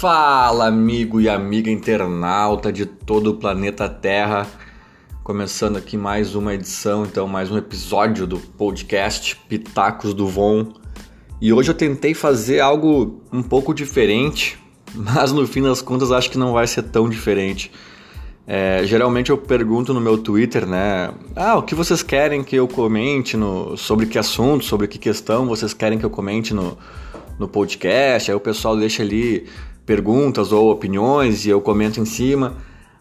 Fala, amigo e amiga internauta de todo o planeta Terra. Começando aqui mais uma edição, então mais um episódio do podcast Pitacos do Von. E hoje eu tentei fazer algo um pouco diferente, mas no fim das contas acho que não vai ser tão diferente. É, geralmente eu pergunto no meu Twitter, né? Ah, o que vocês querem que eu comente no, sobre que assunto, sobre que questão vocês querem que eu comente no, no podcast? Aí o pessoal deixa ali perguntas ou opiniões e eu comento em cima.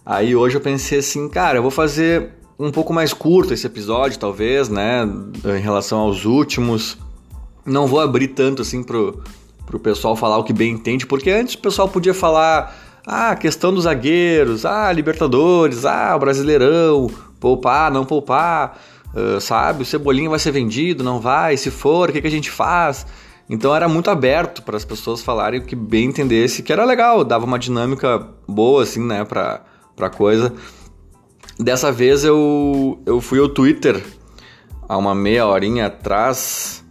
Aí hoje eu pensei assim, cara, eu vou fazer um pouco mais curto esse episódio, talvez, né? Em relação aos últimos. Não vou abrir tanto assim pro, pro pessoal falar o que bem entende, porque antes o pessoal podia falar ah, questão dos zagueiros, ah, Libertadores, ah, Brasileirão, poupar, não poupar, uh, sabe? O Cebolinha vai ser vendido, não vai? Se for, o que, que a gente faz? Então era muito aberto para as pessoas falarem o que bem entendesse, que era legal, dava uma dinâmica boa, assim, né, pra, pra coisa. Dessa vez eu, eu fui ao Twitter há uma meia horinha atrás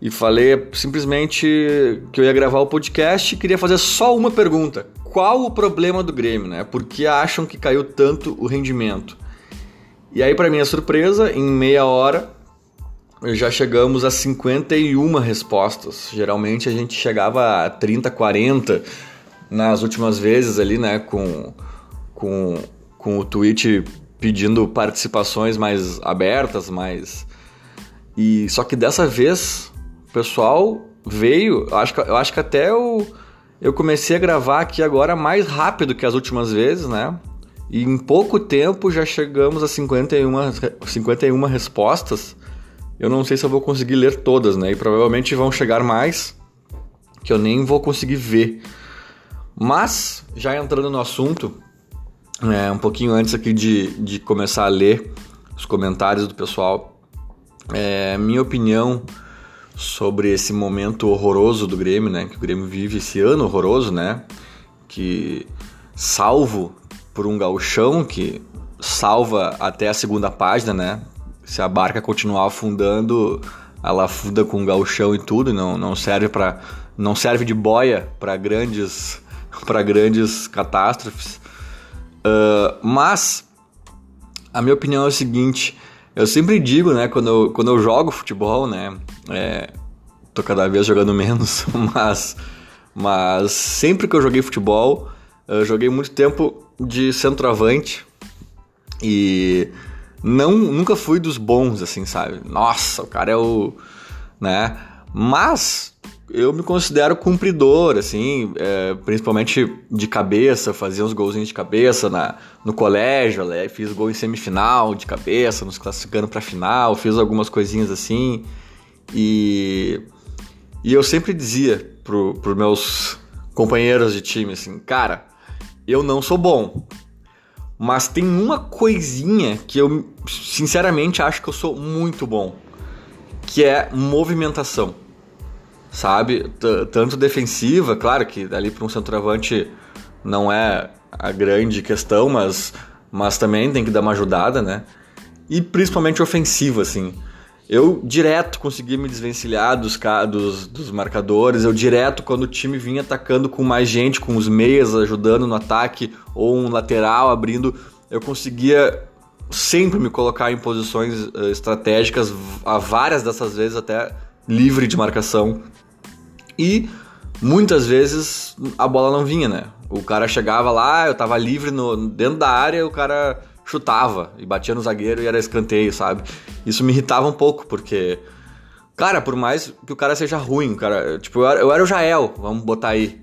e falei simplesmente que eu ia gravar o podcast e queria fazer só uma pergunta qual o problema do Grêmio, né? Por que acham que caiu tanto o rendimento? E aí, para minha surpresa, em meia hora já chegamos a 51 respostas. Geralmente a gente chegava a 30, 40 nas últimas vezes ali, né? Com, com, com o tweet pedindo participações mais abertas, mais. E só que dessa vez o pessoal veio, eu acho que, eu acho que até o eu comecei a gravar aqui agora mais rápido que as últimas vezes, né? E em pouco tempo já chegamos a 51, 51 respostas. Eu não sei se eu vou conseguir ler todas, né? E provavelmente vão chegar mais que eu nem vou conseguir ver. Mas, já entrando no assunto, é, um pouquinho antes aqui de, de começar a ler os comentários do pessoal, é, minha opinião sobre esse momento horroroso do Grêmio, né? Que o Grêmio vive esse ano horroroso, né? Que salvo por um galchão que salva até a segunda página, né? Se a barca continuar afundando, ela afunda com galchão e tudo, não, não serve para não serve de boia para grandes para grandes catástrofes. Uh, mas a minha opinião é o seguinte: eu sempre digo, né, quando eu, quando eu jogo futebol, né, é, tô cada vez jogando menos, mas, mas sempre que eu joguei futebol, eu joguei muito tempo de centroavante e não nunca fui dos bons, assim, sabe? Nossa, o cara é o, né? Mas eu me considero cumpridor, assim, é, principalmente de cabeça, fazia uns golzinhos de cabeça na, no colégio, né? fiz gol em semifinal de cabeça, nos classificando para final, fiz algumas coisinhas assim. E, e eu sempre dizia pro, pros meus companheiros de time assim, cara, eu não sou bom, mas tem uma coisinha que eu sinceramente acho que eu sou muito bom, que é movimentação, sabe? T tanto defensiva, claro que ali para um centroavante não é a grande questão, mas, mas também tem que dar uma ajudada, né? E principalmente ofensiva, assim. Eu direto conseguia me desvencilhar dos, dos, dos marcadores, eu direto, quando o time vinha atacando com mais gente, com os meias ajudando no ataque, ou um lateral abrindo, eu conseguia sempre me colocar em posições uh, estratégicas, a várias dessas vezes até livre de marcação. E muitas vezes a bola não vinha, né? O cara chegava lá, eu tava livre no, dentro da área, o cara chutava e batia no zagueiro e era escanteio, sabe? Isso me irritava um pouco, porque. Cara, por mais que o cara seja ruim, cara. Tipo, eu era, eu era o Jael, vamos botar aí.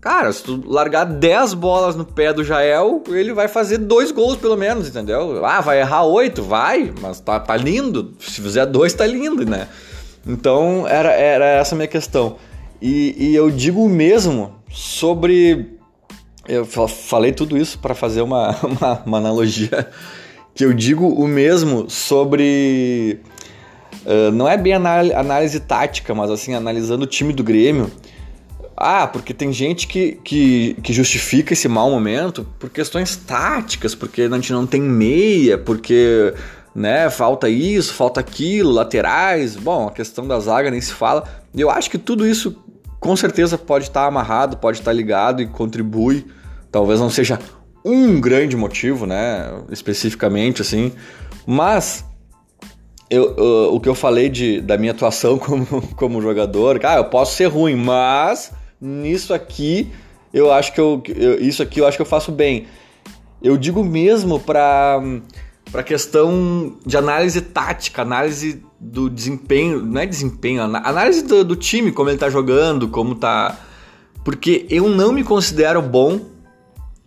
Cara, se tu largar 10 bolas no pé do Jael, ele vai fazer dois gols pelo menos, entendeu? Ah, vai errar oito? Vai, mas tá, tá lindo. Se fizer dois, tá lindo, né? Então, era, era essa a minha questão. E, e eu digo mesmo sobre eu falei tudo isso para fazer uma, uma, uma, analogia que eu digo o mesmo sobre. Uh, não é bem análise tática, mas assim, analisando o time do Grêmio. Ah, porque tem gente que, que, que justifica esse mau momento por questões táticas, porque a gente não tem meia, porque né, falta isso, falta aquilo, laterais. Bom, a questão da zaga nem se fala. Eu acho que tudo isso com certeza pode estar amarrado, pode estar ligado e contribui. Talvez não seja um grande motivo, né? Especificamente, assim. Mas eu, o que eu falei de, da minha atuação como, como jogador, cara, eu posso ser ruim, mas nisso aqui eu acho que eu, eu isso aqui eu acho que eu faço bem. Eu digo mesmo para para questão de análise tática, análise do desempenho, não é desempenho, análise do, do time, como ele tá jogando, como tá. Porque eu não me considero bom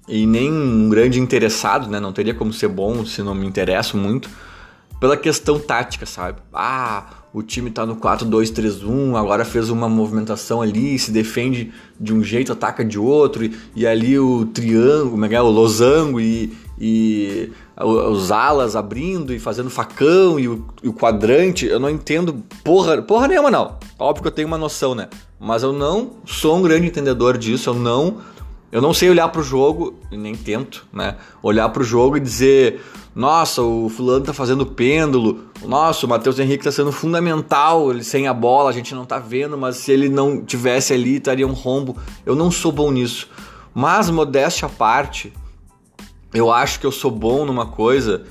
e nem um grande interessado, né? Não teria como ser bom se não me interesso muito pela questão tática, sabe? Ah, o time tá no 4-2-3-1, agora fez uma movimentação ali, se defende de um jeito, ataca de outro, e, e ali o triângulo, é é? O losango e, e os alas abrindo e fazendo facão e o, e o, quadrante, eu não entendo porra, porra nenhuma não. Óbvio que eu tenho uma noção, né? Mas eu não sou um grande entendedor disso, eu não eu não sei olhar pro jogo, e nem tento, né? Olhar pro jogo e dizer, nossa, o fulano tá fazendo pêndulo, nossa, o Matheus Henrique tá sendo fundamental, ele sem a bola, a gente não tá vendo, mas se ele não tivesse ali, estaria um rombo. Eu não sou bom nisso. Mas modéstia à parte, eu acho que eu sou bom numa coisa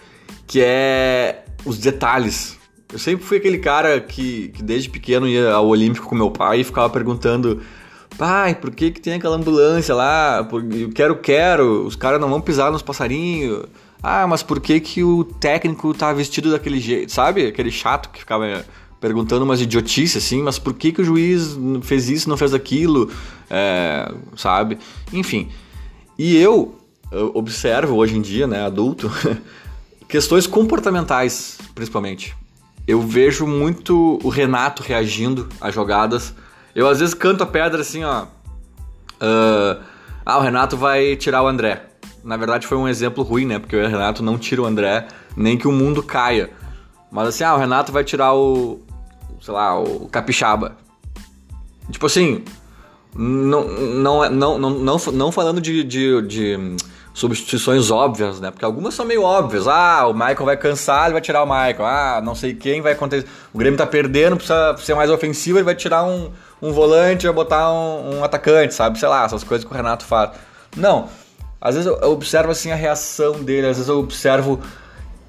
que é os detalhes. Eu sempre fui aquele cara que, que desde pequeno ia ao Olímpico com meu pai e ficava perguntando: pai, por que, que tem aquela ambulância lá? Eu quero, quero, os caras não vão pisar nos passarinhos. Ah, mas por que, que o técnico tá vestido daquele jeito? Sabe? Aquele chato que ficava perguntando umas idiotices assim, mas por que, que o juiz fez isso, não fez aquilo? É, sabe? Enfim. E eu observo hoje em dia, né, adulto, questões comportamentais, principalmente. Eu vejo muito o Renato reagindo a jogadas. Eu às vezes canto a pedra assim, ó. Uh, ah, o Renato vai tirar o André. Na verdade foi um exemplo ruim, né? Porque o Renato não tira o André, nem que o mundo caia. Mas assim, ah, o Renato vai tirar o. sei lá, o Capixaba. Tipo assim. Não, não, não, não, não, falando de, de, de substituições óbvias, né? Porque algumas são meio óbvias. Ah, o Michael vai cansar, ele vai tirar o Michael. Ah, não sei quem vai acontecer. O Grêmio tá perdendo, precisa ser mais ofensivo, ele vai tirar um, um volante, vai botar um, um, atacante, sabe? Sei lá, essas coisas que o Renato faz. Não. Às vezes eu observo assim a reação dele, às vezes eu observo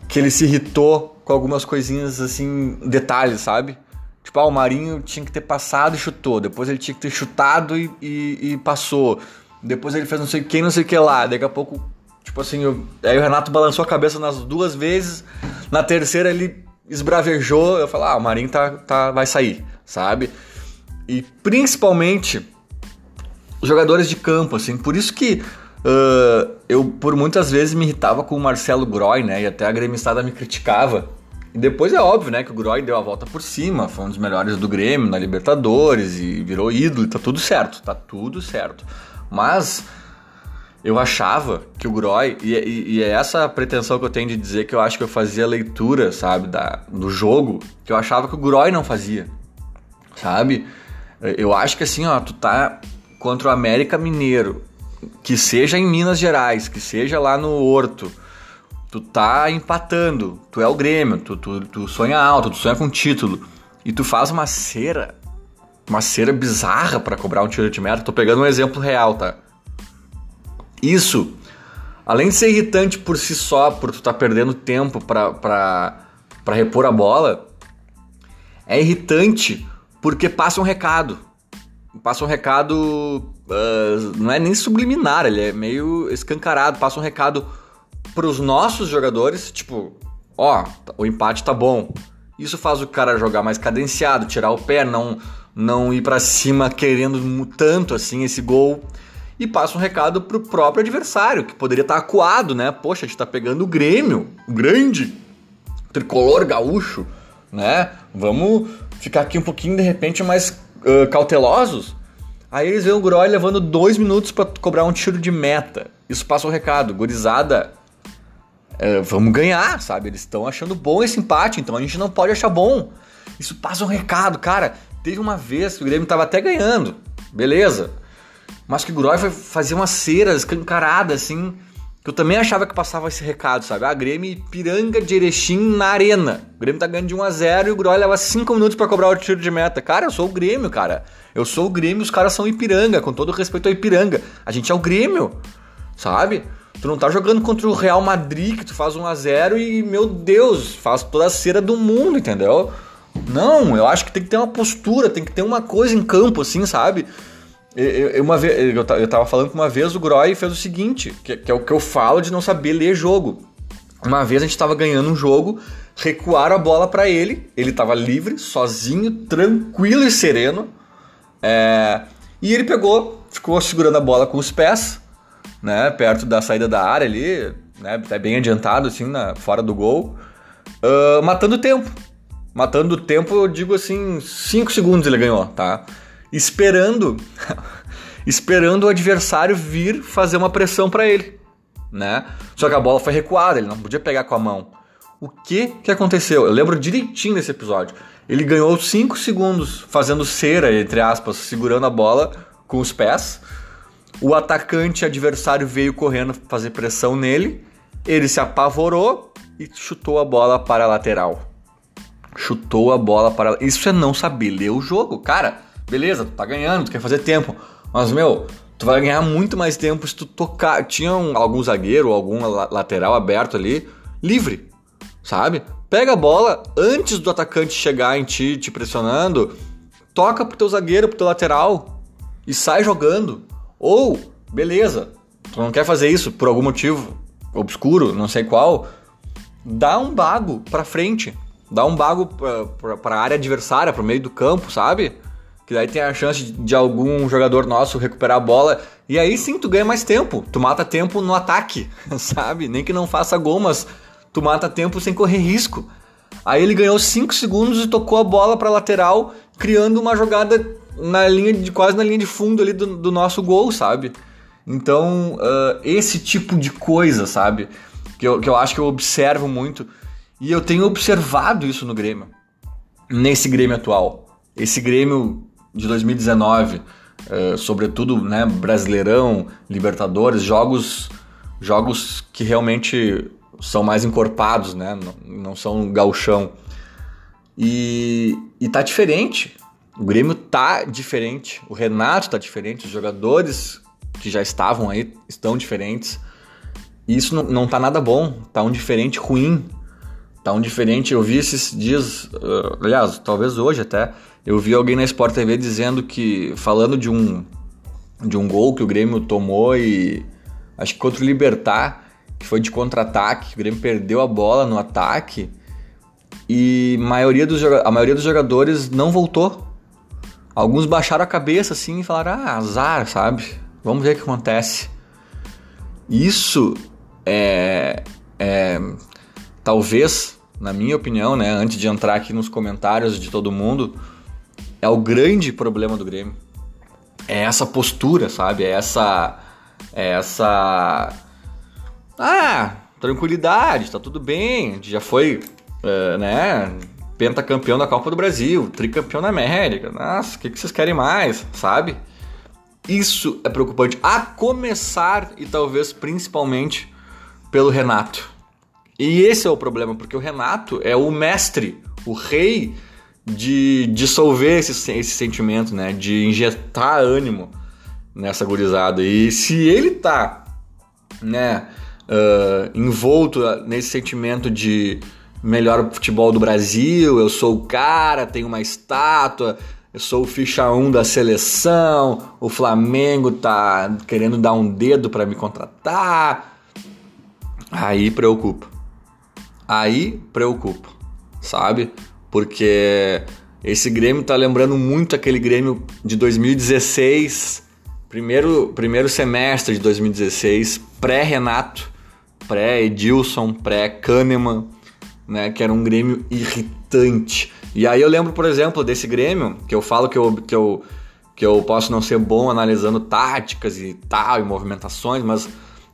que ele se irritou com algumas coisinhas assim, detalhes, sabe? Tipo, ah, o Marinho tinha que ter passado e chutou, depois ele tinha que ter chutado e, e, e passou. Depois ele fez não sei quem, não sei o que lá. Daqui a pouco, tipo assim, eu... aí o Renato balançou a cabeça nas duas vezes. Na terceira ele esbravejou. Eu falei, ah, o Marinho tá, tá, vai sair, sabe? E principalmente jogadores de campo, assim. Por isso que uh, eu, por muitas vezes, me irritava com o Marcelo Groy, né? E até a gremistada me criticava. E depois é óbvio, né, que o Groy deu a volta por cima, foi um dos melhores do Grêmio na Libertadores e virou ídolo, tá tudo certo, tá tudo certo. Mas eu achava que o Groy, e, e, e, é essa a pretensão que eu tenho de dizer que eu acho que eu fazia leitura, sabe, da, do jogo, que eu achava que o Groy não fazia, sabe? Eu acho que assim, ó, tu tá contra o América Mineiro, que seja em Minas Gerais, que seja lá no Horto, tu tá empatando, tu é o Grêmio, tu, tu, tu sonha alto, tu sonha com título, e tu faz uma cera uma cera bizarra para cobrar um tiro de meta. Tô pegando um exemplo real, tá? Isso, além de ser irritante por si só, por tu estar tá perdendo tempo para repor a bola, é irritante porque passa um recado. Passa um recado, uh, não é nem subliminar, ele é meio escancarado. Passa um recado pros nossos jogadores, tipo, ó, o empate tá bom. Isso faz o cara jogar mais cadenciado, tirar o pé, não não ir para cima querendo tanto assim esse gol e passa um recado pro próprio adversário, que poderia estar tá acuado, né? Poxa, a gente tá pegando o Grêmio, o grande tricolor gaúcho, né? Vamos ficar aqui um pouquinho de repente mais uh, cautelosos. Aí eles veem o Groy levando dois minutos para cobrar um tiro de meta. Isso passa o um recado, gorizada. Vamos ganhar, sabe? Eles estão achando bom esse empate, então a gente não pode achar bom. Isso passa um recado, cara. Teve uma vez que o Grêmio tava até ganhando, beleza. Mas que o Groy fazer uma cera escancarada, assim, que eu também achava que passava esse recado, sabe? Ah, Grêmio Piranga de Erechim na arena. O Grêmio tá ganhando de 1 a 0 e o Groy leva 5 minutos para cobrar o tiro de meta. Cara, eu sou o Grêmio, cara. Eu sou o Grêmio, os caras são Ipiranga, com todo respeito ao Ipiranga. A gente é o Grêmio, sabe? Tu não tá jogando contra o Real Madrid, que tu faz 1 a 0 e, meu Deus, faz toda a cera do mundo, entendeu? Não, eu acho que tem que ter uma postura, tem que ter uma coisa em campo, assim, sabe? Eu, eu uma vez, eu, eu tava falando que uma vez o Groy fez o seguinte, que, que, é o que eu falo de não saber ler jogo. Uma vez a gente tava ganhando um jogo, recuaram a bola para ele, ele tava livre, sozinho, tranquilo e sereno. É, e ele pegou, ficou segurando a bola com os pés, né, perto da saída da área ali, né, bem adiantado assim, na, fora do gol, uh, matando tempo. Matando tempo, eu digo assim, 5 segundos ele ganhou, tá? Esperando, esperando o adversário vir fazer uma pressão para ele, né? Só que a bola foi recuada, ele não podia pegar com a mão. O que que aconteceu? Eu lembro direitinho desse episódio. Ele ganhou 5 segundos fazendo cera, entre aspas, segurando a bola com os pés. O atacante adversário veio correndo fazer pressão nele. Ele se apavorou e chutou a bola para a lateral chutou a bola para. Isso é não saber ler o jogo. Cara, beleza, tu tá ganhando, tu quer fazer tempo. Mas, meu, tu vai ganhar muito mais tempo se tu tocar. Tinha um, algum zagueiro, algum lateral aberto ali, livre, sabe? Pega a bola antes do atacante chegar em ti, te pressionando, toca pro teu zagueiro, pro teu lateral e sai jogando. Ou, beleza, tu não quer fazer isso por algum motivo obscuro, não sei qual, dá um bago pra frente dá um bago para a área adversária, para o meio do campo, sabe? Que daí tem a chance de, de, algum jogador nosso recuperar a bola. E aí sim tu ganha mais tempo. Tu mata tempo no ataque, sabe? Nem que não faça gol, mas tu mata tempo sem correr risco. Aí ele ganhou 5 segundos e tocou a bola para lateral, criando uma jogada na linha de quase na linha de fundo ali do, do nosso gol, sabe? Então, uh, esse tipo de coisa, sabe? Que eu, que eu acho que eu observo muito e eu tenho observado isso no Grêmio, nesse Grêmio atual. Esse Grêmio de 2019, uh, eh, sobretudo né, Brasileirão, Libertadores, jogos, jogos que realmente são mais encorpados, né, não, não são gauchão. E, e tá diferente. O Grêmio tá diferente. O Renato tá diferente. Os jogadores que já estavam aí estão diferentes. E isso não, não tá nada bom. Tá um diferente ruim tá um diferente. Eu vi esses dias, uh, aliás, talvez hoje até, eu vi alguém na Sport TV dizendo que, falando de um, de um gol que o Grêmio tomou e acho que contra o Libertar, que foi de contra-ataque, o Grêmio perdeu a bola no ataque e maioria dos, a maioria dos jogadores não voltou. Alguns baixaram a cabeça assim e falaram: ah, azar, sabe? Vamos ver o que acontece. Isso é, é talvez, na minha opinião, né, antes de entrar aqui nos comentários de todo mundo, é o grande problema do Grêmio. É essa postura, sabe? É essa. É essa. Ah, tranquilidade, tá tudo bem. A gente já foi, uh, né? Pentacampeão da Copa do Brasil, tricampeão da América. Nossa, o que, que vocês querem mais, sabe? Isso é preocupante. A começar e talvez principalmente pelo Renato. E esse é o problema, porque o Renato é o mestre, o rei de dissolver esse, esse sentimento, né? De injetar ânimo nessa gurizada. E se ele tá, né, uh, envolto nesse sentimento de melhor futebol do Brasil, eu sou o cara, tenho uma estátua, eu sou o ficha 1 da seleção, o Flamengo tá querendo dar um dedo para me contratar, aí preocupa aí preocupa, sabe? Porque esse Grêmio tá lembrando muito aquele Grêmio de 2016, primeiro, primeiro semestre de 2016, pré-Renato, pré-Edilson, pré-Kahneman, né? Que era um Grêmio irritante. E aí eu lembro, por exemplo, desse Grêmio, que eu falo que eu, que eu, que eu posso não ser bom analisando táticas e tal, e movimentações, mas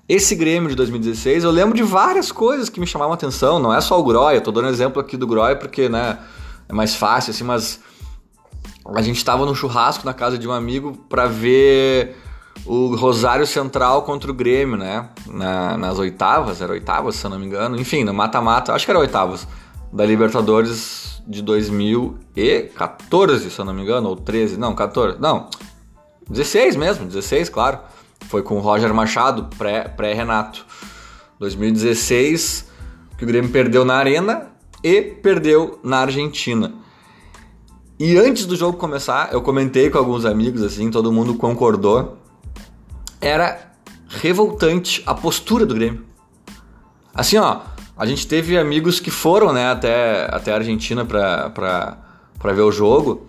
esse Grêmio de 2016, eu lembro de várias coisas que me chamavam atenção, não é só o Groy, eu tô dando exemplo aqui do Groy porque, né, é mais fácil assim, mas a gente estava no churrasco na casa de um amigo para ver o Rosário Central contra o Grêmio, né? Na, nas oitavas, era oitavas, se eu não me engano. Enfim, no mata-mata, acho que era oitavas da Libertadores de 2014, se eu não me engano, ou 13, não, 14, não, 16 mesmo, 16, claro. Foi com o Roger Machado, pré-Renato. Pré 2016, que o Grêmio perdeu na Arena e perdeu na Argentina. E antes do jogo começar, eu comentei com alguns amigos, assim, todo mundo concordou. Era revoltante a postura do Grêmio. Assim, ó, a gente teve amigos que foram, né, até, até a Argentina pra, pra, pra ver o jogo.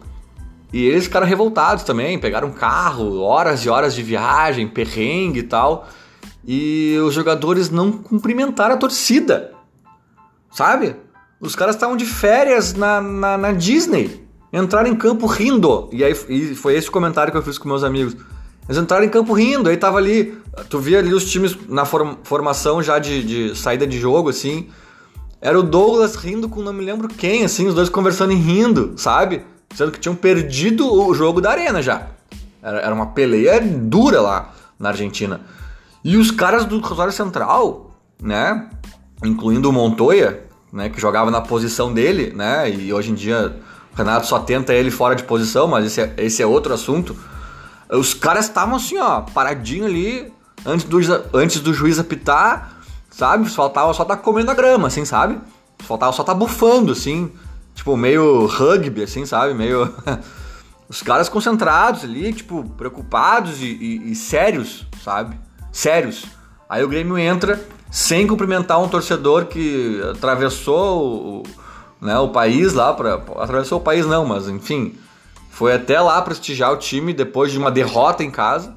E eles ficaram revoltados também, pegaram carro, horas e horas de viagem, perrengue e tal. E os jogadores não cumprimentaram a torcida. Sabe? Os caras estavam de férias na, na, na, Disney. Entraram em campo rindo. E aí e foi esse o comentário que eu fiz com meus amigos. Eles entraram em campo rindo, aí tava ali. Tu via ali os times na form, formação já de, de saída de jogo, assim. Era o Douglas rindo com não me lembro quem, assim, os dois conversando e rindo, sabe? Sendo que tinham perdido o jogo da arena já. Era, era uma peleia dura lá na Argentina. E os caras do Rosário Central, né? Incluindo o Montoya, né? Que jogava na posição dele, né? E hoje em dia o Renato só tenta ele fora de posição, mas esse é, esse é outro assunto. Os caras estavam assim, ó, paradinho ali, antes do, antes do juiz apitar, sabe? Faltava só tá comendo a grama, assim, sabe? Faltava só tá bufando, assim. Tipo, meio rugby, assim, sabe? Meio. Os caras concentrados ali, tipo, preocupados e, e, e, sérios, sabe? Sérios. Aí o Grêmio entra sem cumprimentar um torcedor que atravessou o, né, o país lá, pra, atravessou o país não, mas enfim, foi até lá prestigiar o time depois de uma derrota em casa.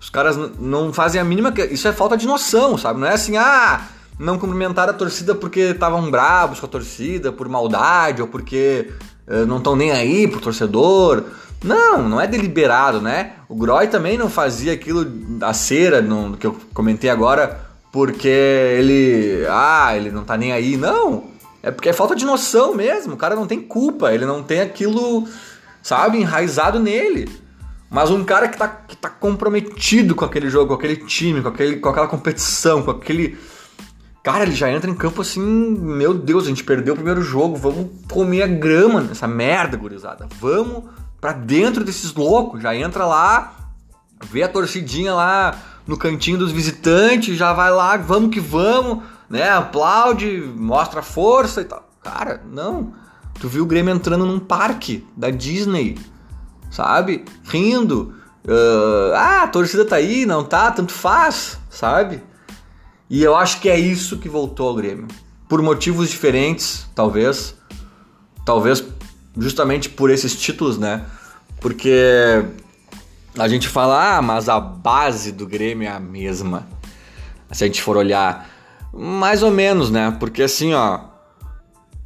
Os caras não fazem a mínima. Isso é falta de noção, sabe? Não é assim, ah, não cumprimentaram a torcida porque estavam bravos com a torcida, por maldade, ou porque uh, não estão nem aí pro torcedor. Não, não é deliberado, né? O Groy também não fazia aquilo da cera, no, que eu comentei agora, porque ele. Ah, ele não tá nem aí. Não! É porque é falta de noção mesmo. O cara não tem culpa, ele não tem aquilo sabe? Enraizado nele. Mas um cara que tá, que tá comprometido com aquele jogo, com aquele time, com, aquele, com aquela competição, com aquele. Cara, ele já entra em campo assim, meu Deus, a gente perdeu o primeiro jogo, vamos comer a grama nessa merda, gurizada. Vamos pra dentro desses loucos, já entra lá, vê a torcidinha lá no cantinho dos visitantes, já vai lá, vamos que vamos, né? Aplaude, mostra força e tal. Cara, não. Tu viu o Grêmio entrando num parque da Disney, sabe? Rindo. Uh, ah, a torcida tá aí, não tá? Tanto faz, sabe? E eu acho que é isso que voltou ao Grêmio. Por motivos diferentes, talvez. Talvez justamente por esses títulos, né? Porque a gente fala, ah, mas a base do Grêmio é a mesma. Se a gente for olhar, mais ou menos, né? Porque assim, ó,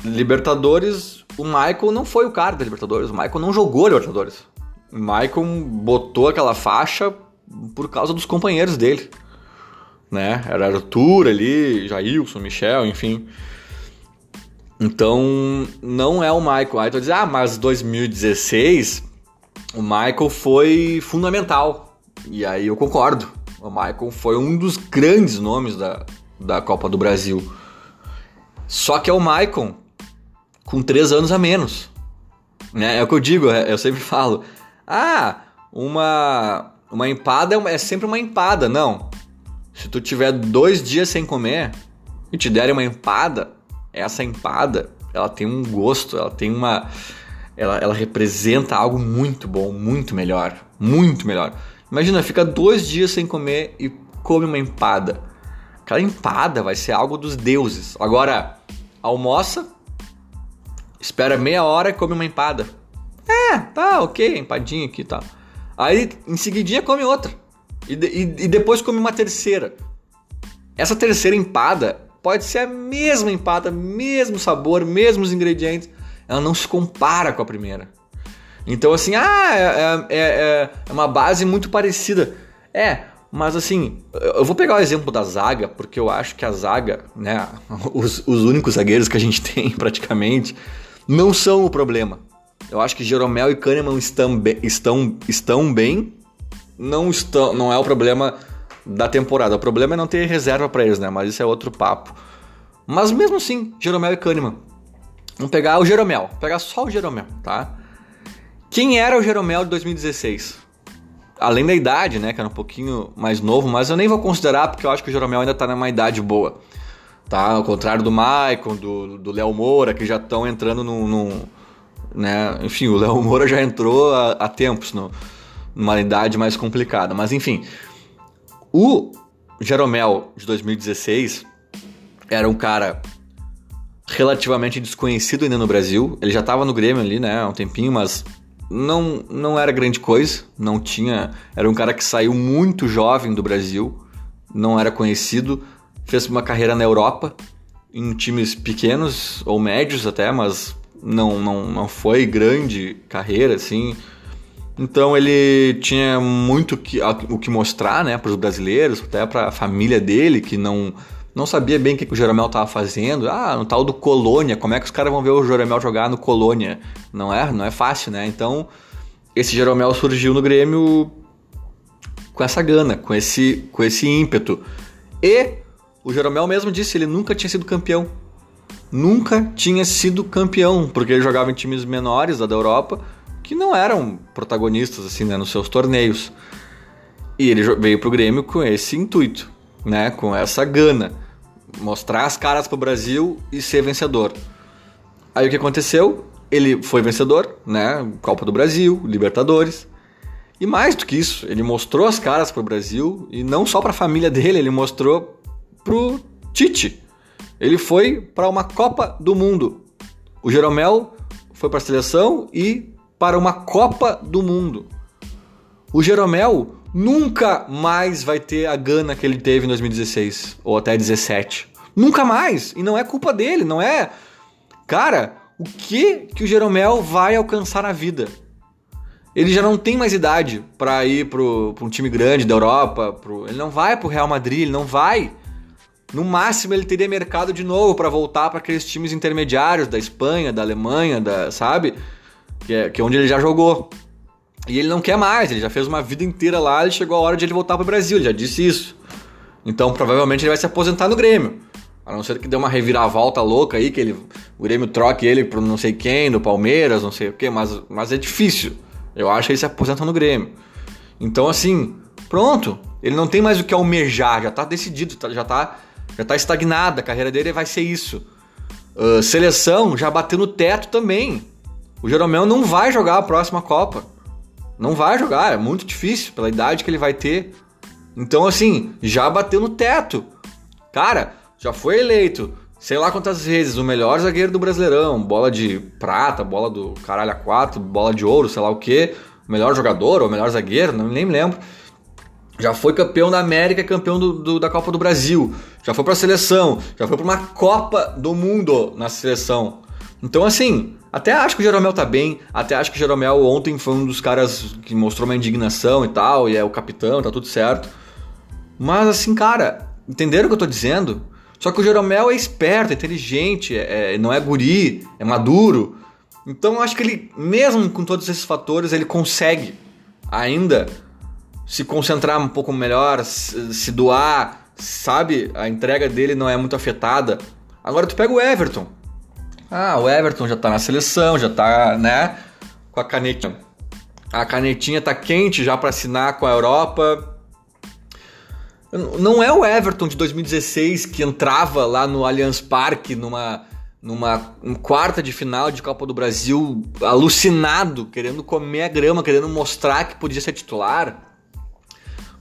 Libertadores o Michael não foi o cara da Libertadores, o Michael não jogou Libertadores. O Michael botou aquela faixa por causa dos companheiros dele. Né? Era Arthur ali, Jailson, Michel, enfim. Então, não é o Michael. Aí tu diz, ah, mas 2016 o Michael foi fundamental. E aí eu concordo. O Michael foi um dos grandes nomes da, da Copa do Brasil. Só que é o Michael com três anos a menos. Né? É o que eu digo, é, eu sempre falo. Ah, uma, uma empada é, é sempre uma empada. Não. Se tu tiver dois dias sem comer e te derem uma empada, essa empada, ela tem um gosto, ela tem uma... Ela, ela representa algo muito bom, muito melhor. Muito melhor. Imagina, fica dois dias sem comer e come uma empada. Aquela empada vai ser algo dos deuses. Agora, almoça, espera meia hora e come uma empada. É, tá, ok, empadinha aqui e tá. tal. Aí em seguidinha come outra. E, e, e, depois come uma terceira. Essa terceira empada pode ser a mesma empada, mesmo sabor, mesmos ingredientes. Ela não se compara com a primeira. Então, assim, ah, é, é, é, é uma base muito parecida. É, mas assim, eu vou pegar o exemplo da zaga, porque eu acho que a zaga, né, os, os únicos zagueiros que a gente tem praticamente, não são o problema. Eu acho que Jeromel e Kahneman estão, estão, estão bem, não estão, não é o problema da temporada. O problema é não ter reserva para eles, né? Mas isso é outro papo. Mas mesmo assim, Jeromel e Kahneman. Vamos pegar o Jeromel, Vou pegar só o Jeromel, tá? Quem era o Jeromel de 2016? Além da idade, né, que era um pouquinho mais novo, mas eu nem vou considerar porque eu acho que o Jeromel ainda tá numa idade boa. Tá? Ao contrário do Maicon, do Léo Moura, que já estão entrando num, num, né? Enfim, o Léo Moura já entrou há, há tempos no, numa idade mais complicada. Mas enfim, o Jeromel de 2016 era um cara relativamente desconhecido ainda no Brasil. Ele já estava no Grêmio ali, né, há um tempinho, mas não, não era grande coisa. Não tinha. Era um cara que saiu muito jovem do Brasil, não era conhecido, fez uma carreira na Europa, em times pequenos ou médios até, mas não, não, não foi grande carreira, assim. Então ele tinha muito que, o que mostrar né, para os brasileiros, até para a família dele, que não, não sabia bem o que, que o Jeromel estava fazendo. Ah, no tal do Colônia, como é que os caras vão ver o Jeromel jogar no Colônia? Não é, não é fácil, né? Então esse Jeromel surgiu no Grêmio com essa gana, com esse, com esse ímpeto. E o Jeromel mesmo disse, ele nunca tinha sido campeão nunca tinha sido campeão, porque ele jogava em times menores da Europa que não eram protagonistas assim, né, nos seus torneios. E ele veio pro Grêmio com esse intuito, né, com essa gana, mostrar as caras pro Brasil e ser vencedor. Aí o que aconteceu? Ele foi vencedor, né, Copa do Brasil, Libertadores. E mais do que isso, ele mostrou as caras pro Brasil e não só para a família dele, ele mostrou pro Tite, ele foi para uma Copa do Mundo. O Jeromel foi para a seleção e para uma Copa do Mundo. O Jeromel nunca mais vai ter a gana que ele teve em 2016 ou até 17. Nunca mais. E não é culpa dele, não é. Cara, o que que o Jeromel vai alcançar na vida? Ele já não tem mais idade para ir para um time grande da Europa. Pro... Ele não vai para o Real Madrid, ele não vai. No máximo ele teria mercado de novo para voltar para aqueles times intermediários da Espanha, da Alemanha, da, sabe? Que é, que é onde ele já jogou. E ele não quer mais, ele já fez uma vida inteira lá, e chegou a hora de ele voltar para o Brasil, ele já disse isso. Então provavelmente ele vai se aposentar no Grêmio. A não ser que dê uma reviravolta louca aí, que ele, o Grêmio troque ele pro não sei quem, do Palmeiras, não sei o quê, mas, mas é difícil. Eu acho que ele se aposenta no Grêmio. Então assim, pronto. Ele não tem mais o que almejar, já tá decidido, tá, já tá já tá estagnada, a carreira dele vai ser isso. Uh, seleção já bateu no teto também. O Jeromel não vai jogar a próxima Copa. Não vai jogar, é muito difícil pela idade que ele vai ter. Então, assim, já bateu no teto. Cara, já foi eleito, sei lá quantas vezes, o melhor zagueiro do Brasileirão. Bola de prata, bola do caralho a quatro, bola de ouro, sei lá o que. Melhor jogador ou melhor zagueiro, não, nem me lembro. Já foi campeão da América, campeão do, do, da Copa do Brasil. Já foi para a seleção. Já foi para uma Copa do Mundo na seleção. Então, assim, até acho que o Jeromel tá bem. Até acho que o Jeromel ontem foi um dos caras que mostrou uma indignação e tal. E é o capitão, tá tudo certo. Mas, assim, cara, entenderam o que eu tô dizendo? Só que o Jeromel é esperto, é inteligente, é, é, não é guri, é maduro. Então, acho que ele, mesmo com todos esses fatores, ele consegue ainda se concentrar um pouco melhor, se doar, sabe? A entrega dele não é muito afetada. Agora tu pega o Everton. Ah, o Everton já tá na seleção, já tá, né? Com a canetinha. A canetinha tá quente já para assinar com a Europa. Não é o Everton de 2016 que entrava lá no Allianz Parque numa numa quarta de final de Copa do Brasil, alucinado, querendo comer a grama, querendo mostrar que podia ser titular.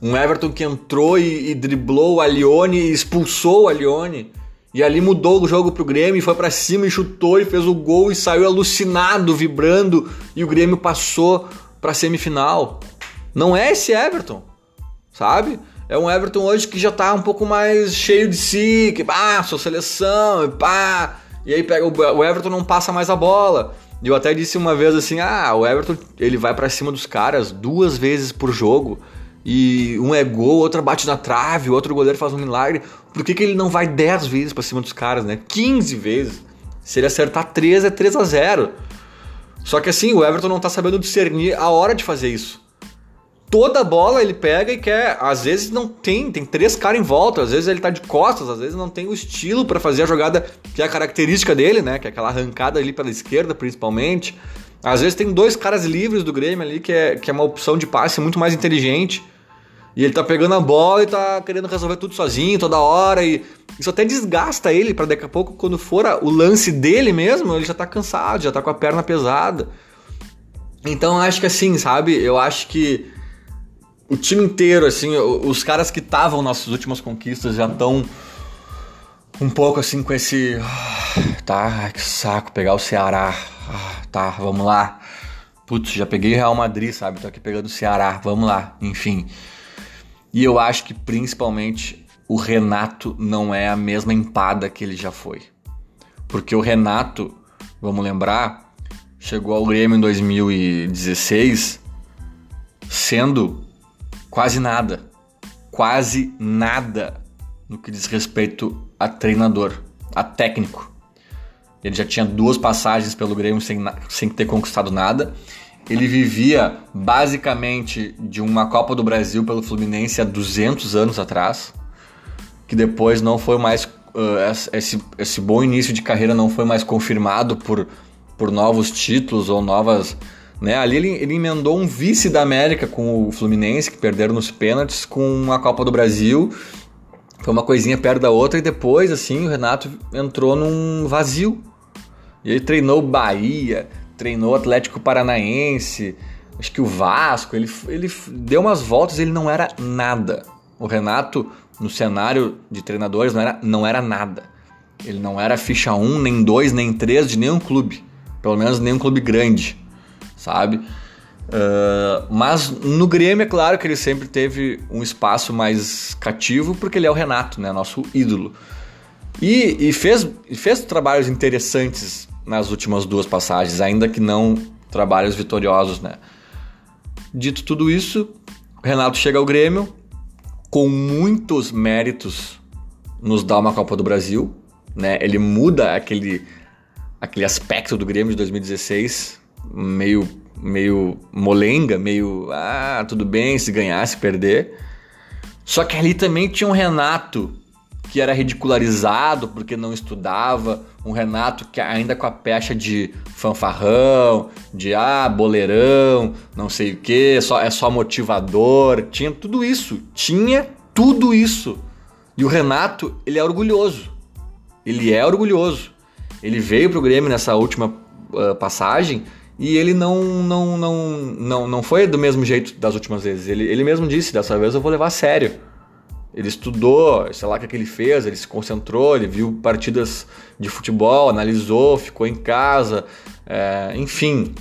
Um Everton que entrou e, e driblou o Alione expulsou o Alione. E ali mudou o jogo pro Grêmio, foi para cima e chutou e fez o gol e saiu alucinado, vibrando, e o Grêmio passou para semifinal. Não é esse Everton, sabe? É um Everton hoje que já tá um pouco mais cheio de si, que ah, sua seleção, e pá. E aí pega o Everton não passa mais a bola. E eu até disse uma vez assim: "Ah, o Everton, ele vai para cima dos caras duas vezes por jogo e um é gol, outro bate na trave, o outro goleiro faz um milagre. Por que, que ele não vai 10 vezes para cima dos caras, né? 15 vezes. Se ele acertar 3 é 3 a 0. Só que assim, o Everton não tá sabendo discernir a hora de fazer isso. toda bola ele pega e quer. Às vezes não tem, tem três caras em volta, às vezes ele tá de costas, às vezes não tem o estilo para fazer a jogada que é a característica dele, né? Que é aquela arrancada ali pela esquerda, principalmente. Às vezes tem dois caras livres do Grêmio ali, que é, que é uma opção de passe muito mais inteligente. E ele tá pegando a bola e tá querendo resolver tudo sozinho toda hora. E isso até desgasta ele para daqui a pouco, quando for o lance dele mesmo, ele já tá cansado, já tá com a perna pesada. Então acho que assim, sabe? Eu acho que o time inteiro, assim, os caras que estavam nas últimas conquistas já estão um pouco assim com esse. Ah, tá, que saco pegar o Ceará. Ah, tá, vamos lá. Putz, já peguei Real Madrid, sabe? Tô aqui pegando o Ceará, vamos lá, enfim. E eu acho que principalmente o Renato não é a mesma empada que ele já foi. Porque o Renato, vamos lembrar, chegou ao Grêmio em 2016 sendo quase nada, quase nada no que diz respeito a treinador, a técnico. Ele já tinha duas passagens pelo Grêmio sem, sem ter conquistado nada. Ele vivia basicamente de uma Copa do Brasil pelo Fluminense há 200 anos atrás, que depois não foi mais. Uh, esse, esse bom início de carreira não foi mais confirmado por, por novos títulos ou novas né? Ali ele, ele emendou um vice da América com o Fluminense, que perderam nos pênaltis, com a Copa do Brasil. Foi uma coisinha perto da outra e depois, assim, o Renato entrou num vazio. E ele treinou Bahia, treinou Atlético Paranaense, acho que o Vasco, ele, ele deu umas voltas ele não era nada. O Renato, no cenário de treinadores, não era, não era nada. Ele não era ficha 1, nem 2, nem 3 de nenhum clube. Pelo menos nenhum clube grande sabe? Uh, mas no Grêmio é claro que ele sempre teve um espaço mais cativo porque ele é o Renato, né? Nosso ídolo. E, e fez, fez trabalhos interessantes nas últimas duas passagens, ainda que não trabalhos vitoriosos, né? Dito tudo isso, Renato chega ao Grêmio com muitos méritos, nos dá uma Copa do Brasil, né? Ele muda aquele, aquele aspecto do Grêmio de 2016 meio, meio molenga, meio, ah, tudo bem se ganhar, se perder. Só que ali também tinha um Renato que era ridicularizado porque não estudava, um Renato que ainda com a pecha de fanfarrão, de ah, boleirão, não sei o que, só, é só motivador, tinha tudo isso, tinha tudo isso. E o Renato, ele é orgulhoso, ele é orgulhoso. Ele veio pro Grêmio nessa última uh, passagem e ele não, não, não, não, não foi do mesmo jeito das últimas vezes. Ele, ele mesmo disse: dessa vez eu vou levar a sério. Ele estudou, sei lá o que, é que ele fez, ele se concentrou, ele viu partidas de futebol, analisou, ficou em casa, é, enfim.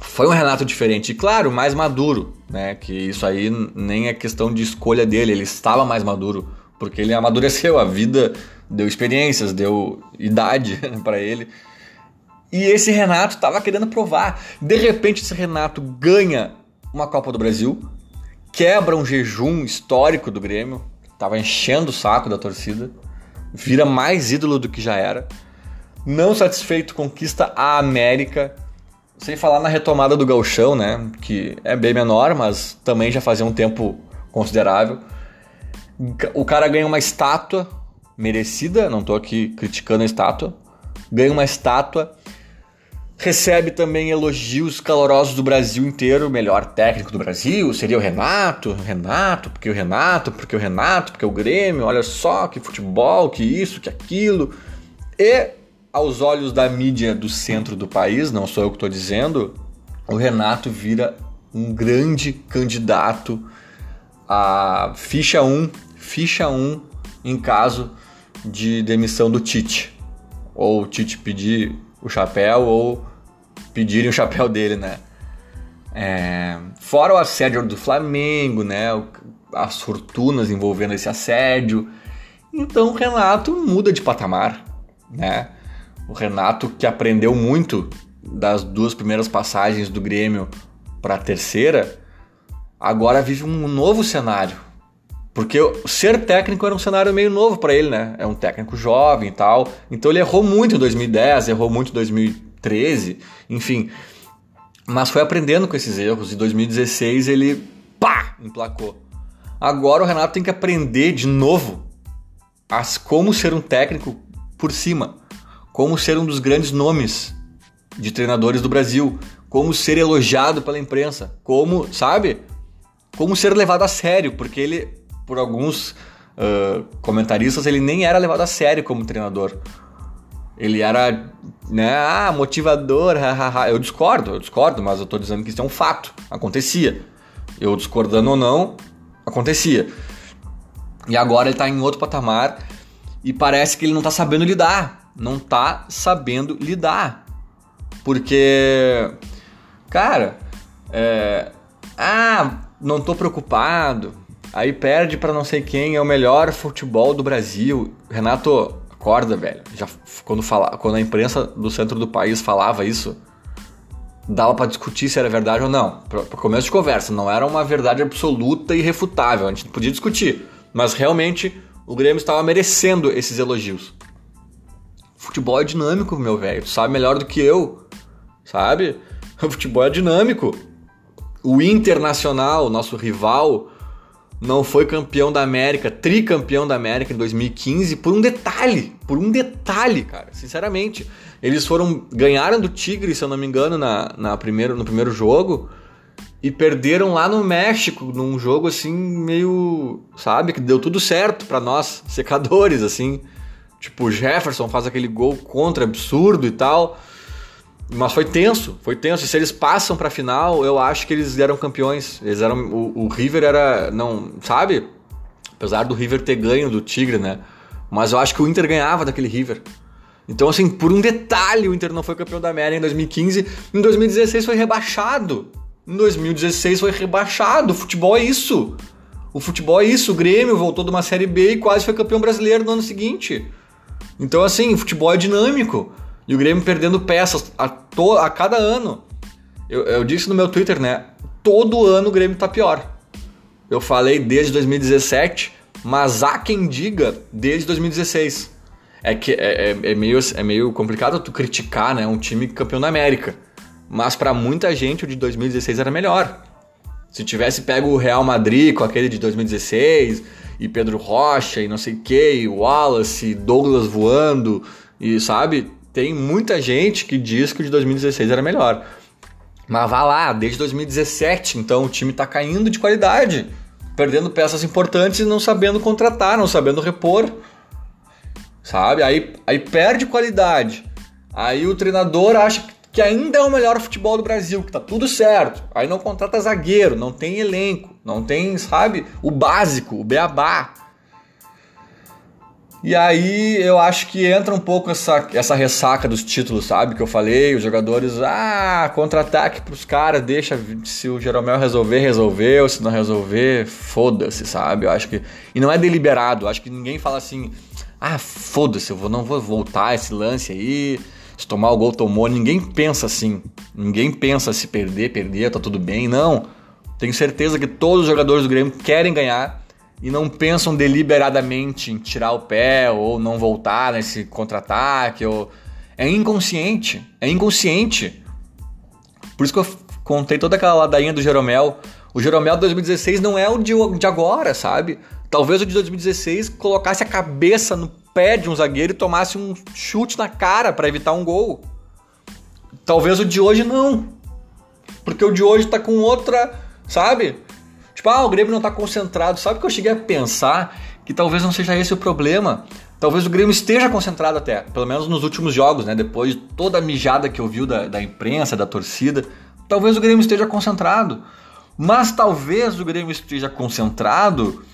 Foi um Renato diferente e, claro, mais maduro, né? Que isso aí nem é questão de escolha dele, ele estava mais maduro, porque ele amadureceu, a vida deu experiências, deu idade para ele. E esse Renato estava querendo provar. De repente, esse Renato ganha uma Copa do Brasil, quebra um jejum histórico do Grêmio, estava enchendo o saco da torcida, vira mais ídolo do que já era. Não satisfeito, conquista a América, sem falar na retomada do Gauchão, né? Que é bem menor, mas também já fazia um tempo considerável. O cara ganha uma estátua merecida, não estou aqui criticando a estátua, ganha uma estátua Recebe também elogios calorosos do Brasil inteiro. O melhor técnico do Brasil seria o Renato. Renato, porque o Renato, porque o Renato, porque o Grêmio. Olha só que futebol, que isso, que aquilo. E aos olhos da mídia do centro do país, não sou eu que estou dizendo, o Renato vira um grande candidato a ficha 1, ficha 1 em caso de demissão do Tite. Ou o Tite pedir o chapéu ou pedirem o chapéu dele, né? É, fora o assédio do Flamengo, né? As fortunas envolvendo esse assédio. Então o Renato muda de patamar, né? O Renato que aprendeu muito das duas primeiras passagens do Grêmio para a terceira, agora vive um novo cenário. Porque ser técnico era um cenário meio novo para ele, né? É um técnico jovem e tal. Então ele errou muito em 2010, errou muito em 2013, enfim. Mas foi aprendendo com esses erros. Em 2016 ele pá, emplacou. Agora o Renato tem que aprender de novo as como ser um técnico por cima, como ser um dos grandes nomes de treinadores do Brasil, como ser elogiado pela imprensa, como, sabe? Como ser levado a sério, porque ele, por alguns uh, comentaristas, ele nem era levado a sério como treinador. Ele era, né, ah, motivador, hahaha. Eu discordo, eu discordo, mas eu tô dizendo que isso é um fato, acontecia. Eu discordando ou não, acontecia. E agora ele tá em outro patamar e parece que ele não tá sabendo lidar. Não tá sabendo lidar. Porque, cara, é, ah, não tô preocupado. Aí perde para não sei quem, é o melhor futebol do Brasil. Renato, acorda, velho. Já quando fala, quando a imprensa do centro do país falava isso, dava para discutir se era verdade ou não. Para começo de conversa, não era uma verdade absoluta e irrefutável. A gente podia discutir, mas realmente o Grêmio estava merecendo esses elogios. Futebol é dinâmico, meu velho. Tu sabe melhor do que eu, sabe? O futebol é dinâmico. O Internacional, nosso rival, não foi campeão da América, tricampeão da América em 2015 por um detalhe, por um detalhe, cara, sinceramente. Eles foram ganharam do Tigre, se eu não me engano, na, na primeiro, no primeiro jogo e perderam lá no México, num jogo assim meio, sabe, que deu tudo certo para nós, secadores assim. Tipo, Jefferson faz aquele gol contra absurdo e tal. Mas foi tenso, foi tenso. E se eles passam pra final, eu acho que eles eram campeões. Eles eram. O, o, River era. Não. Sabe? Apesar do River ter ganho do Tigre, né? Mas eu acho que o Inter ganhava daquele River. Então, assim, por um detalhe, o Inter não foi campeão da América em 2015. Em 2016 foi rebaixado. Em 2016 foi rebaixado. O futebol é isso. O futebol é isso. O Grêmio voltou de uma Série B e quase foi campeão brasileiro no ano seguinte. Então, assim, o futebol é dinâmico. E o Grêmio perdendo peças a, to, a cada ano. Eu, eu disse no meu Twitter, né? Todo ano o Grêmio tá pior. Eu falei desde 2017, mas há quem diga desde 2016. É que é, é, é, meio, é meio complicado tu criticar né, um time campeão da América. Mas para muita gente o de 2016 era melhor. Se tivesse pego o Real Madrid com aquele de 2016, e Pedro Rocha, e não sei o que, e Wallace, e Douglas voando, e sabe? Tem muita gente que diz que o de 2016 era melhor. Mas vá lá, desde 2017, então o time está caindo de qualidade, perdendo peças importantes e não sabendo contratar, não sabendo repor. Sabe? Aí, aí perde qualidade. Aí o treinador acha que ainda é o melhor futebol do Brasil, que tá tudo certo. Aí não contrata zagueiro, não tem elenco, não tem, sabe, o básico, o beabá. E aí eu acho que entra um pouco essa, essa ressaca dos títulos, sabe? Que eu falei, os jogadores, ah, contra-ataque pros caras, deixa se o Jeromel resolver, resolveu, se não resolver, foda-se, sabe? Eu acho que. E não é deliberado, acho que ninguém fala assim, ah, foda-se, eu vou, não vou voltar esse lance aí, se tomar o gol tomou. Ninguém pensa assim. Ninguém pensa se perder, perder, tá tudo bem. Não. Tenho certeza que todos os jogadores do Grêmio querem ganhar e não pensam deliberadamente em tirar o pé ou não voltar nesse contra-ataque. Ou... É inconsciente. É inconsciente. Por isso que eu contei toda aquela ladainha do Jeromel. O Jeromel de 2016 não é o de agora, sabe? Talvez o de 2016 colocasse a cabeça no pé de um zagueiro e tomasse um chute na cara para evitar um gol. Talvez o de hoje não. Porque o de hoje tá com outra, sabe? Tipo, ah, o Grêmio não está concentrado. Sabe que eu cheguei a pensar que talvez não seja esse o problema? Talvez o Grêmio esteja concentrado até, pelo menos nos últimos jogos, né? Depois de toda a mijada que eu vi da, da imprensa, da torcida, talvez o Grêmio esteja concentrado. Mas talvez o Grêmio esteja concentrado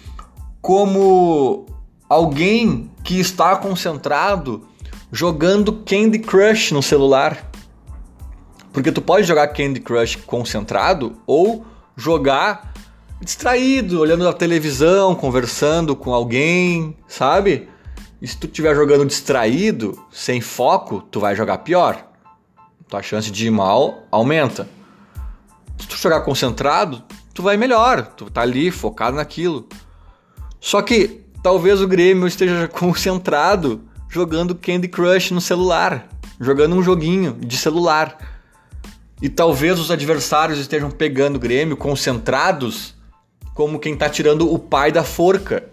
como alguém que está concentrado jogando Candy Crush no celular. Porque tu pode jogar Candy Crush concentrado ou jogar distraído, olhando a televisão, conversando com alguém, sabe? E se tu estiver jogando distraído, sem foco, tu vai jogar pior. Tua chance de ir mal aumenta. Se tu jogar concentrado, tu vai melhor. Tu tá ali focado naquilo. Só que talvez o Grêmio esteja concentrado jogando Candy Crush no celular, jogando um joguinho de celular. E talvez os adversários estejam pegando o Grêmio concentrados como quem tá tirando o pai da forca.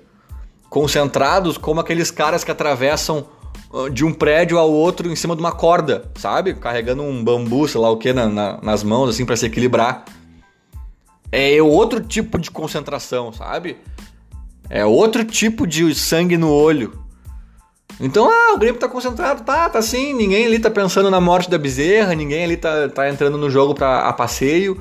Concentrados como aqueles caras que atravessam ah, de um prédio ao outro em cima de uma corda, sabe? Carregando um bambu, sei lá o que, na, na, nas mãos, assim, para se equilibrar. É outro tipo de concentração, sabe? É outro tipo de sangue no olho. Então, ah, o Grêmio tá concentrado, tá, tá sim, ninguém ali tá pensando na morte da bezerra, ninguém ali tá, tá entrando no jogo pra, a passeio.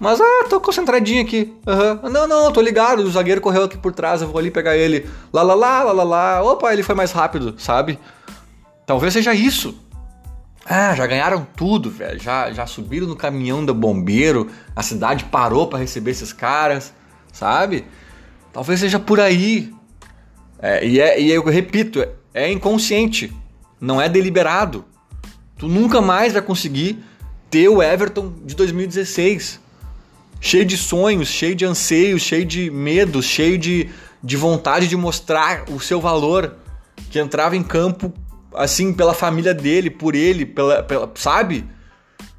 Mas, ah, tô concentradinho aqui. Uhum. Não, não, tô ligado, o zagueiro correu aqui por trás, eu vou ali pegar ele. Lá, lá, lá, lá, lá, lá. Opa, ele foi mais rápido, sabe? Talvez seja isso. Ah, já ganharam tudo, velho. Já, já subiram no caminhão do bombeiro. A cidade parou para receber esses caras, sabe? Talvez seja por aí. É, e, é, e eu repito, é, inconsciente. Não é deliberado. Tu nunca mais vai conseguir ter o Everton de 2016. Cheio de sonhos, cheio de anseios, cheio de medos, cheio de, de vontade de mostrar o seu valor. Que entrava em campo assim, pela família dele, por ele, pela, pela sabe?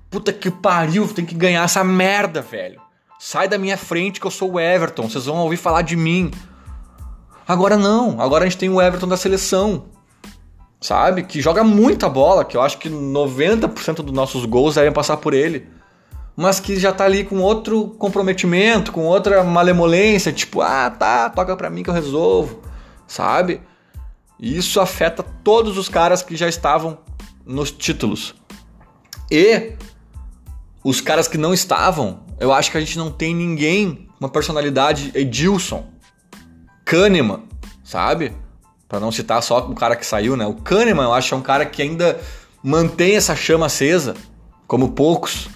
Puta que pariu, tem que ganhar essa merda, velho. Sai da minha frente que eu sou o Everton, vocês vão ouvir falar de mim. Agora não, agora a gente tem o Everton da seleção. Sabe? Que joga muita bola, que eu acho que 90% dos nossos gols devem passar por ele. Mas que já tá ali com outro comprometimento, com outra malemolência, tipo, ah, tá, toca pra mim que eu resolvo. Sabe? E isso afeta todos os caras que já estavam nos títulos. E os caras que não estavam, eu acho que a gente não tem ninguém, uma personalidade Edilson, Kahneman, sabe? Para não citar só o cara que saiu, né? O Kahneman, eu acho é um cara que ainda mantém essa chama acesa, como poucos.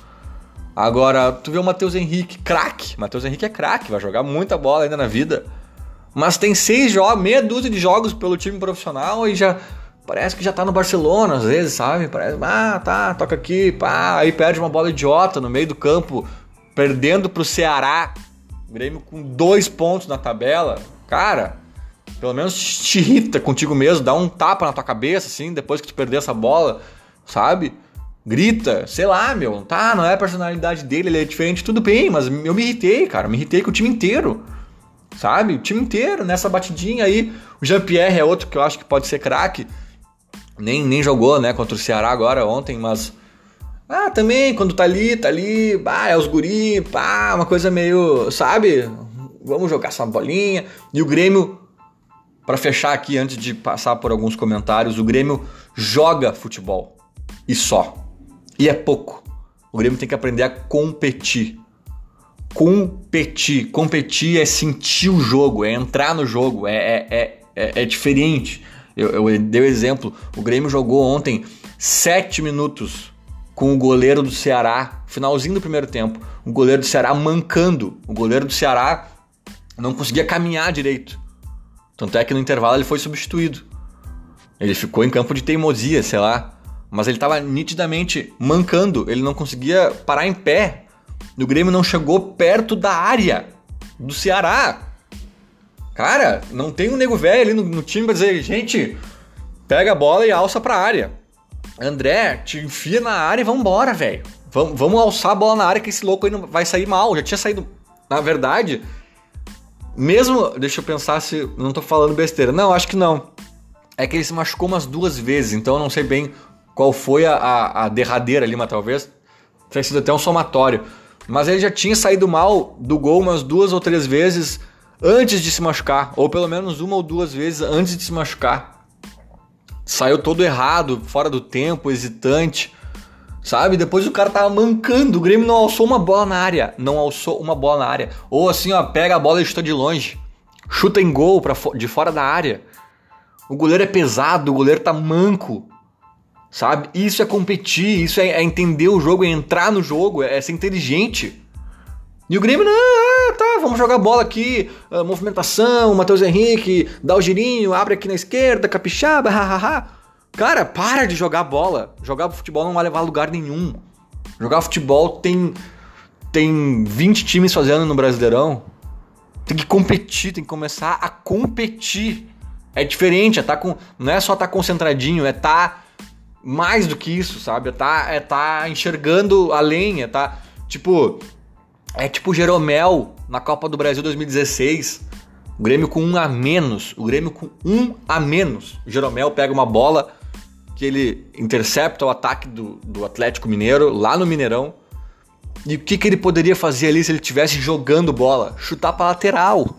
Agora, tu vê o Matheus Henrique, craque. Matheus Henrique é craque, vai jogar muita bola ainda na vida. Mas tem seis jogos, meia dúzia de jogos pelo time profissional e já parece que já tá no Barcelona às vezes, sabe? Parece, ah, tá, toca aqui, pá, aí perde uma bola idiota no meio do campo, perdendo pro Ceará. Grêmio com dois pontos na tabela. Cara, pelo menos te irrita contigo mesmo, dá um tapa na tua cabeça, assim, depois que tu perder essa bola, sabe? Grita, sei lá, meu, tá, não é a personalidade dele, ele é diferente, tudo bem, mas eu me irritei, cara, me irritei com o time inteiro sabe? O time inteiro nessa batidinha aí. O Jean-Pierre é outro que eu acho que pode ser craque. Nem, nem jogou, né, contra o Ceará agora ontem, mas. Ah, também, quando tá ali, tá ali, bah, é os guri, pá, uma coisa meio, sabe? Vamos jogar essa bolinha. E o Grêmio, para fechar aqui, antes de passar por alguns comentários, o Grêmio joga futebol. E só. E é pouco. O Grêmio tem que aprender a competir competir. Competir é sentir o jogo, é entrar no jogo, é, é, é, é, é diferente. Eu, eu dei o exemplo, o Grêmio jogou ontem sete minutos com o goleiro do Ceará, finalzinho do primeiro tempo, o goleiro do Ceará mancando. O goleiro do Ceará não conseguia caminhar direito. Tanto é que no intervalo ele foi substituído. Ele ficou em campo de teimosia, sei lá. Mas ele estava nitidamente mancando, ele não conseguia parar em pé o Grêmio não chegou perto da área do Ceará. Cara, não tem um nego velho ali no, no time pra dizer, gente, pega a bola e alça pra área. André, te enfia na área e vambora, velho. Vamos, vamos alçar a bola na área que esse louco aí não vai sair mal. Já tinha saído. Na verdade, mesmo. Deixa eu pensar se. Não tô falando besteira. Não, acho que não. É que ele se machucou umas duas vezes, então eu não sei bem qual foi a, a, a derradeira ali, mas talvez tenha sido até um somatório. Mas ele já tinha saído mal do gol umas duas ou três vezes antes de se machucar, ou pelo menos uma ou duas vezes antes de se machucar. Saiu todo errado, fora do tempo, hesitante. Sabe? Depois o cara tava mancando. O Grêmio não alçou uma bola na área. Não alçou uma bola na área. Ou assim, ó, pega a bola e chuta de longe. Chuta em gol pra, de fora da área. O goleiro é pesado, o goleiro tá manco sabe? Isso é competir, isso é, é, entender o jogo, é entrar no jogo, é, é ser inteligente. E o Grêmio, não, ah, tá, vamos jogar bola aqui, uh, movimentação, Matheus Henrique, dá o girinho, abre aqui na esquerda, capixaba, hahaha. Cara, para de jogar bola. Jogar futebol não vai levar a lugar nenhum. Jogar futebol tem tem 20 times fazendo no Brasileirão. Tem que competir, tem que começar a competir. É diferente, é tá com, não é só estar tá concentradinho, é tá mais do que isso, sabe? Tá, é tá enxergando além, é tá. Tipo, É tipo Jeromel na Copa do Brasil 2016. O Grêmio com um a menos. O Grêmio com um a menos. O Jeromel pega uma bola que ele intercepta o ataque do, do Atlético Mineiro lá no Mineirão. E o que, que ele poderia fazer ali se ele estivesse jogando bola? Chutar para lateral.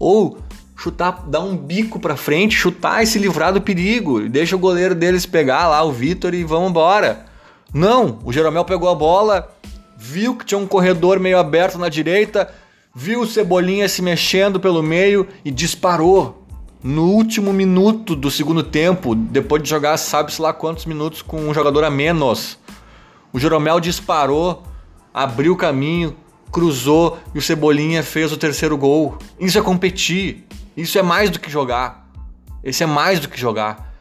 Ou chutar, dar um bico para frente, chutar e se livrar do perigo. Deixa o goleiro deles pegar lá, o Vitor, e vamos embora. Não, o Jeromel pegou a bola, viu que tinha um corredor meio aberto na direita, viu o Cebolinha se mexendo pelo meio e disparou no último minuto do segundo tempo, depois de jogar sabe-se lá quantos minutos com um jogador a menos. O Jeromel disparou, abriu o caminho, cruzou e o Cebolinha fez o terceiro gol. Isso é competir. Isso é mais do que jogar. Esse é mais do que jogar.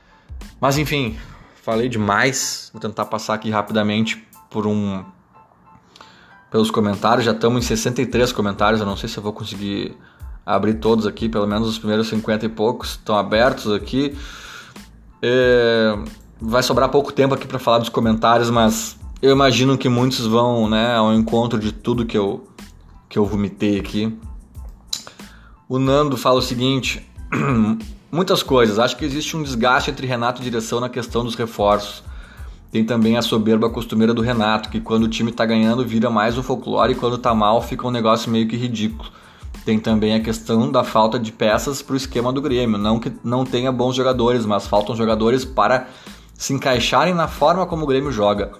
Mas enfim, falei demais. Vou tentar passar aqui rapidamente por um pelos comentários. Já estamos em 63 comentários. Eu não sei se eu vou conseguir abrir todos aqui, pelo menos os primeiros 50 e poucos estão abertos aqui. É, vai sobrar pouco tempo aqui para falar dos comentários, mas eu imagino que muitos vão né, ao encontro de tudo que eu, que eu vomitei aqui. O Nando fala o seguinte: muitas coisas. Acho que existe um desgaste entre Renato e direção na questão dos reforços. Tem também a soberba costumeira do Renato, que quando o time tá ganhando vira mais um folclore e quando tá mal fica um negócio meio que ridículo. Tem também a questão da falta de peças para o esquema do Grêmio. Não que não tenha bons jogadores, mas faltam jogadores para se encaixarem na forma como o Grêmio joga.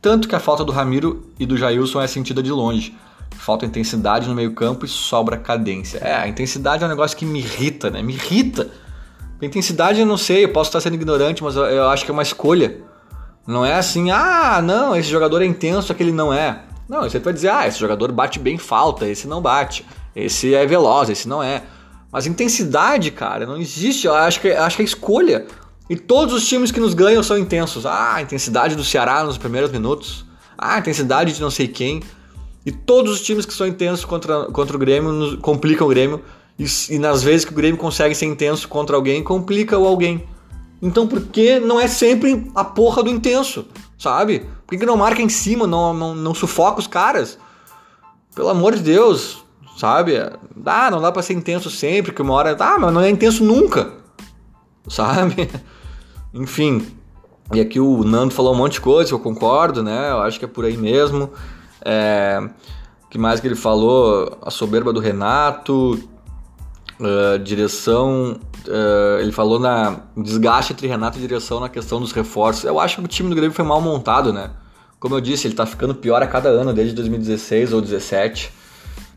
Tanto que a falta do Ramiro e do Jailson é sentida de longe. Falta intensidade no meio-campo e sobra cadência. É, a intensidade é um negócio que me irrita, né? Me irrita. A intensidade eu não sei, eu posso estar sendo ignorante, mas eu, acho que é uma escolha. Não é assim, ah, não, esse jogador é intenso, aquele não é. Não, você vai dizer, ah, esse jogador bate bem falta, esse não bate. Esse é veloz, esse não é. Mas intensidade, cara, não existe. Eu acho que, acho que é escolha. E todos os times que nos ganham são intensos. Ah, a intensidade do Ceará nos primeiros minutos. Ah, a intensidade de não sei quem. E todos os times que são intensos contra, contra o Grêmio nos, complicam o Grêmio. E, e, nas vezes que o Grêmio consegue ser intenso contra alguém, complica o alguém. Então por que não é sempre a porra do intenso? Sabe? Por que, que não marca em cima, não, não, não sufoca os caras? Pelo amor de Deus, sabe? Ah, não dá pra ser intenso sempre, que uma hora. Ah, mas não é intenso nunca, sabe? Enfim. E aqui o Nando falou um monte de coisa, eu concordo, né? Eu acho que é por aí mesmo. É, que mais que ele falou? A soberba do Renato, uh, direção. Uh, ele falou na desgaste entre Renato e direção na questão dos reforços. Eu acho que o time do Grêmio foi mal montado, né? Como eu disse, ele tá ficando pior a cada ano, desde 2016 ou 2017.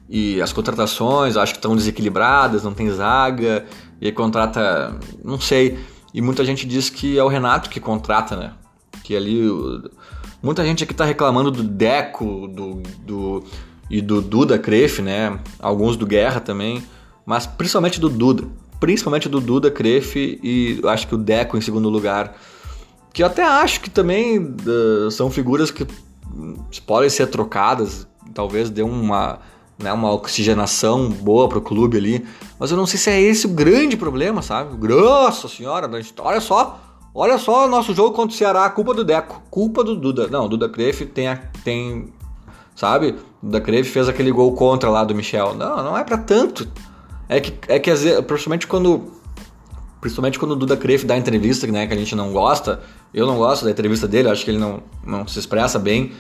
E as contratações acho que estão desequilibradas, não tem zaga, e contrata, não sei. E muita gente diz que é o Renato que contrata, né? Que ali. Muita gente aqui tá reclamando do Deco do, do, e do Duda Crefe, né? Alguns do Guerra também, mas principalmente do Duda. Principalmente do Duda Crefe e acho que o Deco em segundo lugar. Que eu até acho que também uh, são figuras que podem ser trocadas, talvez dê uma né, uma oxigenação boa para o clube ali. Mas eu não sei se é esse o grande problema, sabe? Nossa senhora, olha só, olha só nosso jogo contra o Ceará, culpa do Deco, culpa do Duda. Não, Duda Cref tem, tem sabe? Duda Cref fez aquele gol contra lá do Michel. Não, não é para tanto. É que, é que principalmente quando principalmente quando o Duda Cref dá entrevista, né, que a gente não gosta, eu não gosto da entrevista dele, acho que ele não, não se expressa bem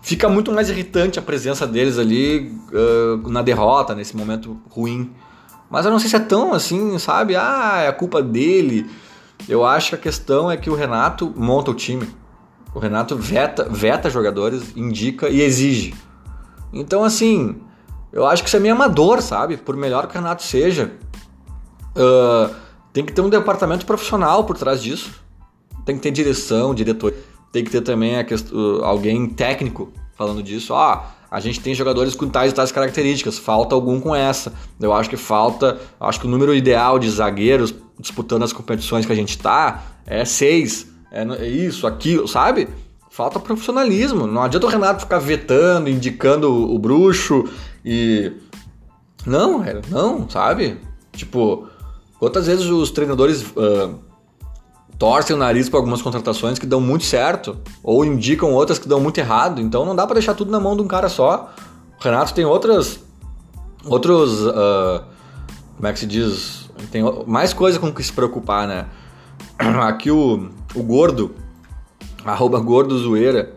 fica muito mais irritante a presença deles ali uh, na derrota, nesse momento ruim. Mas eu não sei se é tão assim, sabe? Ah, é a culpa dele. Eu acho que a questão é que o Renato monta o time. O Renato veta, veta jogadores, indica e exige. Então, assim, eu acho que isso é meio amador, sabe? Por melhor que o Renato seja, uh, tem que ter um departamento profissional por trás disso. Tem que ter direção, diretor tem que ter também a questão, alguém técnico falando disso. Ah, a gente tem jogadores com tais e tais características, falta algum com essa. Eu acho que falta, acho que o número ideal de zagueiros disputando as competições que a gente tá é seis, é, é isso, aquilo, sabe? Falta profissionalismo. Não adianta o Renato ficar vetando, indicando o, o bruxo e. Não, não, sabe? Tipo, quantas vezes os treinadores. Uh, torcem o nariz para algumas contratações que dão muito certo ou indicam outras que dão muito errado. Então não dá para deixar tudo na mão de um cara só. O Renato tem outras. Outros. Uh, como é que se diz? Tem mais coisa com que se preocupar, né? Aqui o, o gordo, arroba gordo zoeira,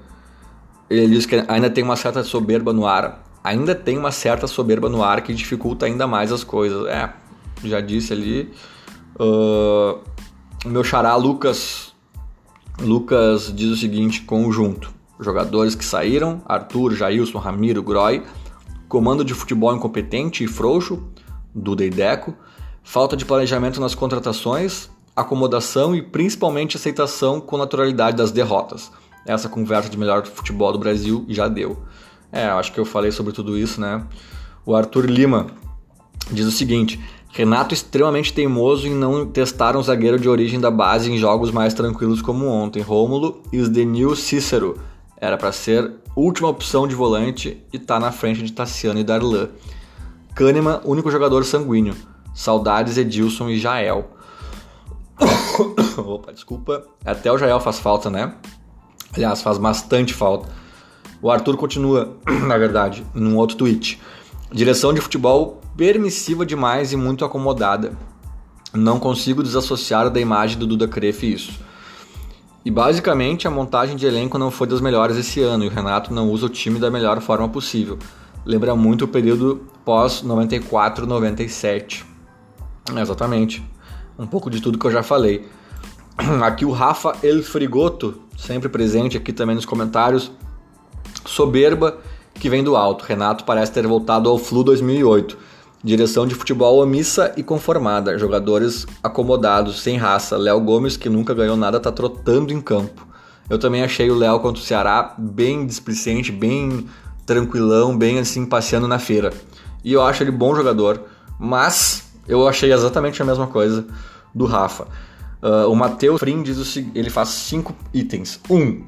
ele diz que ainda tem uma certa soberba no ar. Ainda tem uma certa soberba no ar que dificulta ainda mais as coisas. É, já disse ali. Uh, meu xará Lucas Lucas diz o seguinte: conjunto. Jogadores que saíram: Arthur, Jailson, Ramiro, Groy. Comando de futebol incompetente e frouxo, Duda e Deco. Falta de planejamento nas contratações, acomodação e principalmente aceitação com naturalidade das derrotas. Essa conversa de melhor futebol do Brasil já deu. É, acho que eu falei sobre tudo isso, né? O Arthur Lima diz o seguinte: Renato extremamente teimoso em não testar um zagueiro de origem da base em jogos mais tranquilos como ontem. Rômulo Isdenil Cícero era para ser última opção de volante e tá na frente de Tassiano e Darlan. Kahneman, único jogador sanguíneo. Saudades Edilson e Jael. Opa, desculpa. Até o Jael faz falta, né? Aliás, faz bastante falta. O Arthur continua, na verdade, num outro tweet. Direção de futebol permissiva demais e muito acomodada. Não consigo desassociar da imagem do Duda Crefe isso. E basicamente a montagem de elenco não foi das melhores esse ano e o Renato não usa o time da melhor forma possível. Lembra muito o período pós 94, 97. Exatamente. Um pouco de tudo que eu já falei. Aqui o Rafa El Frigoto, sempre presente aqui também nos comentários. Soberba que vem do alto. Renato parece ter voltado ao Flu 2008. Direção de futebol omissa e conformada. Jogadores acomodados, sem raça. Léo Gomes, que nunca ganhou nada, tá trotando em campo. Eu também achei o Léo contra o Ceará bem displicente, bem tranquilão, bem assim, passeando na feira. E eu acho ele bom jogador, mas eu achei exatamente a mesma coisa do Rafa. Uh, o Matheus Frim diz o seguinte, ele faz cinco itens. Um,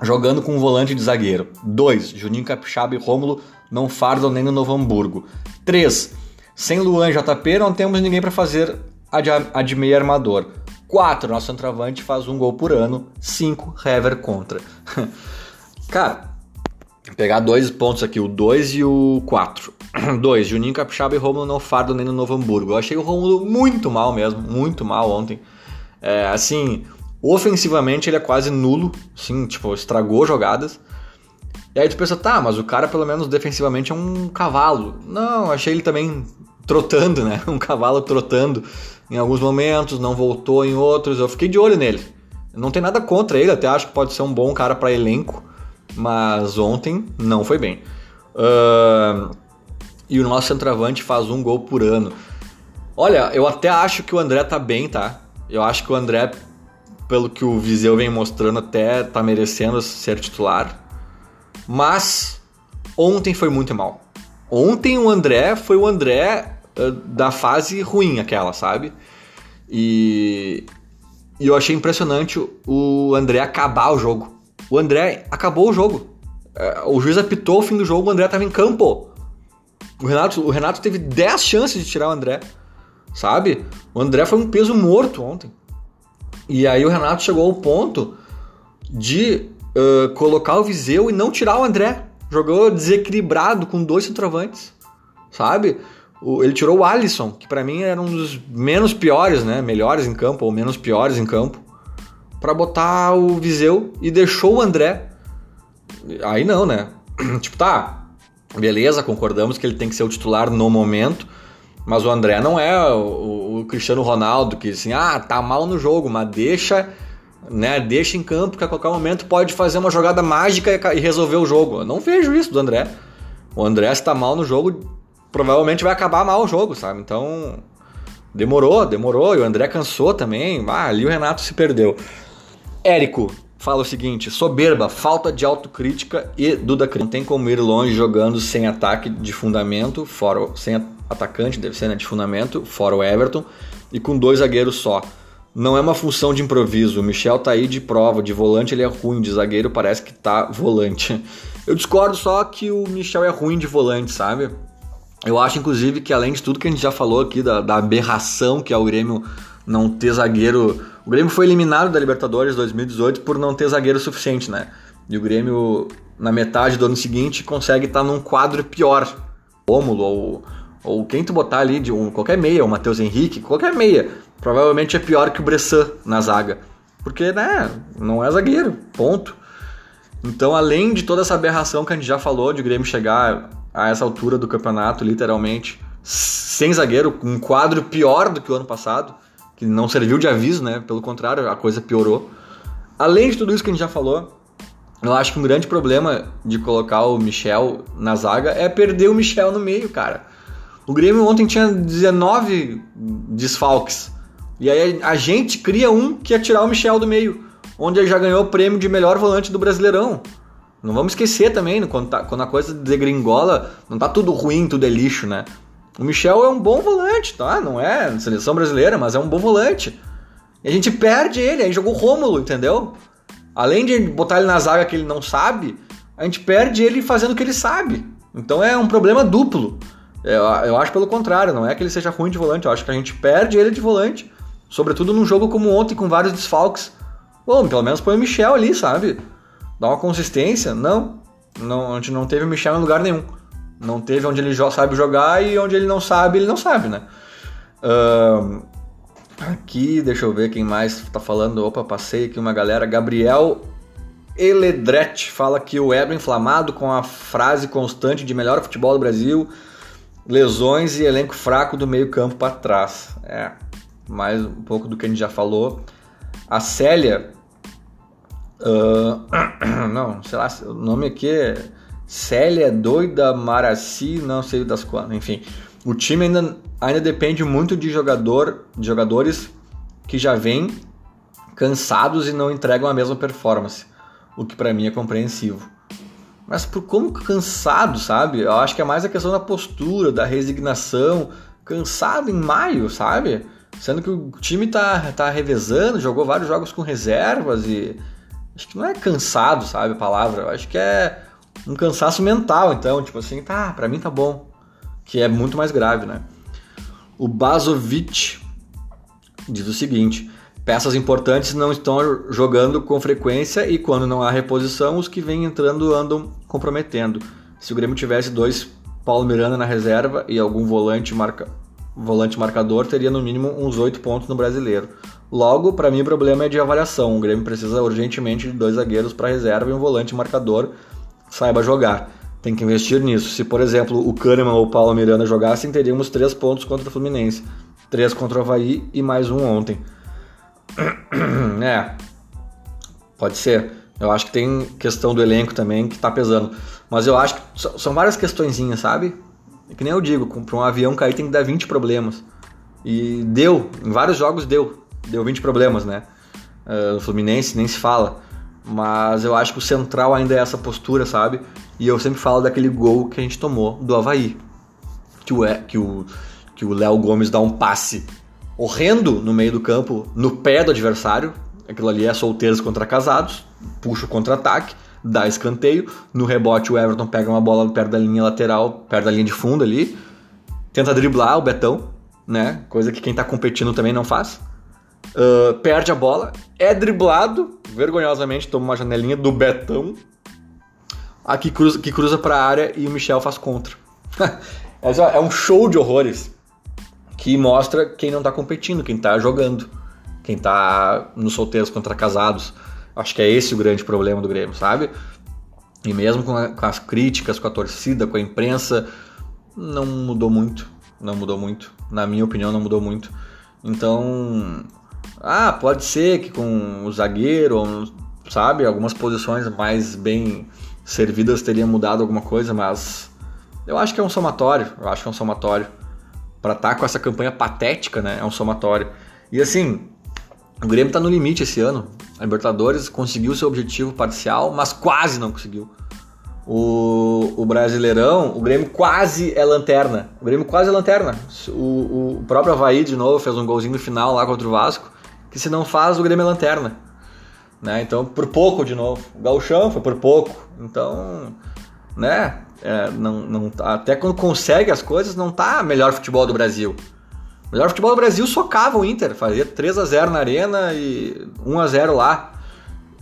jogando com um volante de zagueiro. 2. Juninho Capixaba e Rômulo não fardam nem no Novo Hamburgo. 3. Sem Luan e JP não temos ninguém para fazer a de, a de meio armador. 4. Nosso centroavante faz um gol por ano. 5. Hever contra. Cara, pegar dois pontos aqui, o 2 e o 4. 2. Juninho Capixaba e Rômulo não fardam nem no Novo Hamburgo. Eu achei o Rômulo muito mal mesmo, muito mal ontem. É, assim, Ofensivamente ele é quase nulo, sim, tipo, estragou jogadas. E aí tu pensa, tá, mas o cara pelo menos defensivamente é um cavalo. Não, achei ele também trotando, né? Um cavalo trotando em alguns momentos, não voltou em outros. Eu fiquei de olho nele. Não tem nada contra ele, até acho que pode ser um bom cara para elenco, mas ontem não foi bem. Uh, e o nosso centroavante faz um gol por ano. Olha, eu até acho que o André tá bem, tá? Eu acho que o André pelo que o Viseu vem mostrando, até tá merecendo ser titular. Mas ontem foi muito mal. Ontem o André foi o André uh, da fase ruim, aquela, sabe? E, e eu achei impressionante o André acabar o jogo. O André acabou o jogo. Uh, o juiz apitou o fim do jogo, o André tava em campo. O Renato, o Renato teve 10 chances de tirar o André, sabe? O André foi um peso morto ontem. E aí o Renato chegou ao ponto de uh, colocar o Viseu e não tirar o André. Jogou desequilibrado com dois centroavantes, sabe? O, ele tirou o Alisson, que para mim era um dos menos piores, né? Melhores em campo ou menos piores em campo, para botar o Viseu e deixou o André. Aí não, né? tipo, tá, beleza, concordamos que ele tem que ser o titular no momento, mas o André não é o, o, Cristiano Ronaldo que assim, ah, tá mal no jogo, mas deixa, né, deixa em campo que a qualquer momento pode fazer uma jogada mágica e resolver o jogo. Eu não vejo isso do André. O André se tá mal no jogo, provavelmente vai acabar mal o jogo, sabe? Então, demorou, demorou, e o André cansou também. Ah, ali o Renato se perdeu. Érico, fala o seguinte: soberba, falta de autocrítica e Duda Não tem como ir longe jogando sem ataque de fundamento, fora sem atacante, deve ser né, de fundamento, fora o Everton, e com dois zagueiros só. Não é uma função de improviso. O Michel tá aí de prova, de volante ele é ruim, de zagueiro parece que tá volante. Eu discordo só que o Michel é ruim de volante, sabe? Eu acho, inclusive, que além de tudo que a gente já falou aqui, da, da aberração que é o Grêmio não ter zagueiro. O Grêmio foi eliminado da Libertadores 2018 por não ter zagueiro suficiente, né? E o Grêmio, na metade do ano seguinte, consegue estar tá num quadro pior. Rômulo ou, ou quem tu botar ali, de um, qualquer meia, o Matheus Henrique, qualquer meia, provavelmente é pior que o Bressan na zaga. Porque, né, não é zagueiro, ponto. Então, além de toda essa aberração que a gente já falou de o Grêmio chegar a essa altura do campeonato, literalmente, sem zagueiro, um quadro pior do que o ano passado, que não serviu de aviso, né? Pelo contrário, a coisa piorou. Além de tudo isso que a gente já falou, eu acho que um grande problema de colocar o Michel na zaga é perder o Michel no meio, cara. O Grêmio ontem tinha 19 desfalques. E aí a gente cria um que ia tirar o Michel do meio, onde ele já ganhou o prêmio de melhor volante do Brasileirão. Não vamos esquecer também, quando, tá, quando a coisa degringola, não tá tudo ruim, tudo é lixo, né? O Michel é um bom volante, tá? Não é seleção brasileira, mas é um bom volante. E a gente perde ele, aí jogou o Rômulo, entendeu? Além de botar ele na zaga que ele não sabe, a gente perde ele fazendo o que ele sabe. Então é um problema duplo. Eu, eu acho pelo contrário, não é que ele seja ruim de volante, eu acho que a gente perde ele de volante. Sobretudo num jogo como ontem, com vários desfalques. Bom, pelo menos põe o Michel ali, sabe? Dá uma consistência. Não, não a gente não teve o Michel em lugar nenhum. Não teve onde ele sabe jogar e onde ele não sabe, ele não sabe, né? Aqui, deixa eu ver quem mais tá falando. Opa, passei aqui uma galera. Gabriel Eledret fala que o Ebro inflamado com a frase constante de melhor futebol do Brasil, lesões e elenco fraco do meio campo para trás. É, mais um pouco do que a gente já falou. A Célia. Uh, não, sei lá, o nome aqui é Célia Doida Maraci, não sei das quantas, enfim. O time ainda, ainda depende muito de jogador, de jogadores que já vêm cansados e não entregam a mesma performance, o que para mim é compreensivo. Mas por como cansado, sabe? Eu acho que é mais a questão da postura, da resignação, cansado em maio, sabe? Sendo que o time tá, tá revezando, jogou vários jogos com reservas e. Acho que não é cansado, sabe a palavra. Eu acho que é um cansaço mental, então, tipo assim, tá, pra mim tá bom. Que é muito mais grave, né? O Bazovic diz o seguinte: peças importantes não estão jogando com frequência e quando não há reposição, os que vêm entrando andam comprometendo. Se o Grêmio tivesse dois Paulo Miranda na reserva e algum volante marca volante marcador, teria no mínimo uns 8 pontos no brasileiro. Logo, para mim o problema é de avaliação. O Grêmio precisa urgentemente de dois zagueiros para reserva e um volante marcador saiba jogar. Tem que investir nisso. Se, por exemplo, o Kahneman ou o Paulo Miranda jogassem, teríamos 3 pontos contra o Fluminense. 3 contra o Havaí e mais um ontem. é, pode ser. Eu acho que tem questão do elenco também que tá pesando. Mas eu acho que são várias questõezinhas, sabe? É que nem eu digo, para um avião cair tem que dar 20 problemas. E deu, em vários jogos deu. Deu 20 problemas, né? Uh, no Fluminense nem se fala. Mas eu acho que o central ainda é essa postura, sabe? E eu sempre falo daquele gol que a gente tomou do Havaí. Que o, que o, que o Léo Gomes dá um passe horrendo no meio do campo, no pé do adversário. Aquilo ali é solteiros contra casados, puxa o contra-ataque dá escanteio. No rebote, o Everton pega uma bola perto da linha lateral, perto da linha de fundo ali, tenta driblar o Betão, né? Coisa que quem tá competindo também não faz. Uh, perde a bola, é driblado, vergonhosamente toma uma janelinha do Betão, aqui cruza, que cruza para a área e o Michel faz contra. é um show de horrores que mostra quem não tá competindo, quem tá jogando, quem tá nos solteiros contra casados. Acho que é esse o grande problema do Grêmio, sabe? E mesmo com, a, com, as críticas, com a torcida, com a imprensa, não mudou muito. Não mudou muito. Na minha opinião, não mudou muito. Então, ah, pode ser que com o zagueiro, sabe, algumas posições mais bem servidas teria mudado alguma coisa, mas eu acho que é um somatório. Eu acho que é um somatório. Para estar tá com essa campanha patética, né? É um somatório. E assim, o Grêmio está no limite esse ano. A Libertadores conseguiu seu objetivo parcial, mas quase não conseguiu. O, o Brasileirão, o Grêmio quase é lanterna. O Grêmio quase é lanterna. O, o próprio Havaí, de novo, fez um golzinho no final lá contra o Vasco, que se não faz, o Grêmio é lanterna. Né? Então, por pouco de novo. O Galchão foi por pouco. Então, né? É, não, não, tá, até quando consegue as coisas, não tá melhor futebol do Brasil. Melhor futebol do Brasil socava o Inter, fazia 3 a 0 na arena e 1 a 0 lá.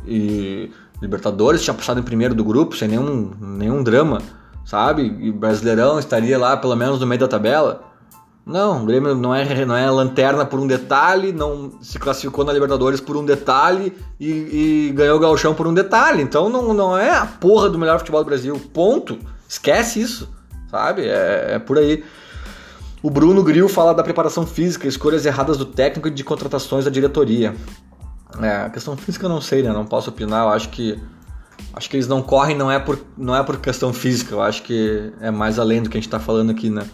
E Libertadores, tinha passado em primeiro do grupo, sem nenhum, nenhum drama, sabe? E Brasileirão estaria lá pelo menos no meio da tabela. Não, o Grêmio não é, não é lanterna por um detalhe, não se classificou na Libertadores por um detalhe e, e ganhou o Gauchão por um detalhe. Então não, não é a porra do melhor futebol do Brasil. Ponto. Esquece isso, sabe? É, é por aí. O Bruno Gril fala da preparação física, escolhas erradas do técnico e de contratações da diretoria. É, a questão física eu não sei, né? Não posso opinar. Eu acho que acho que eles não correm não é por não é por questão física. Eu acho que é mais além do que a gente está falando aqui, né?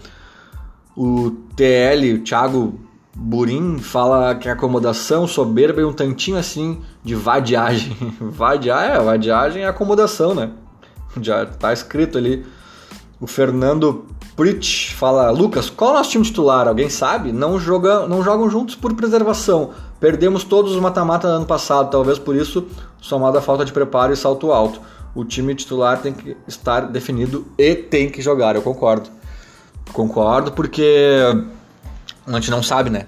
O TL, o Thiago Burim, fala que acomodação soberba e um tantinho assim de vadiagem. Vadiagem, é, vadiagem é acomodação, né? Já tá escrito ali. O Fernando Pritch fala: Lucas, qual é o nosso time titular? Alguém sabe? Não, joga, não jogam juntos por preservação. Perdemos todos os mata-mata ano passado, talvez por isso, somado à falta de preparo e salto alto. O time titular tem que estar definido e tem que jogar, eu concordo. Concordo, porque a gente não sabe, né?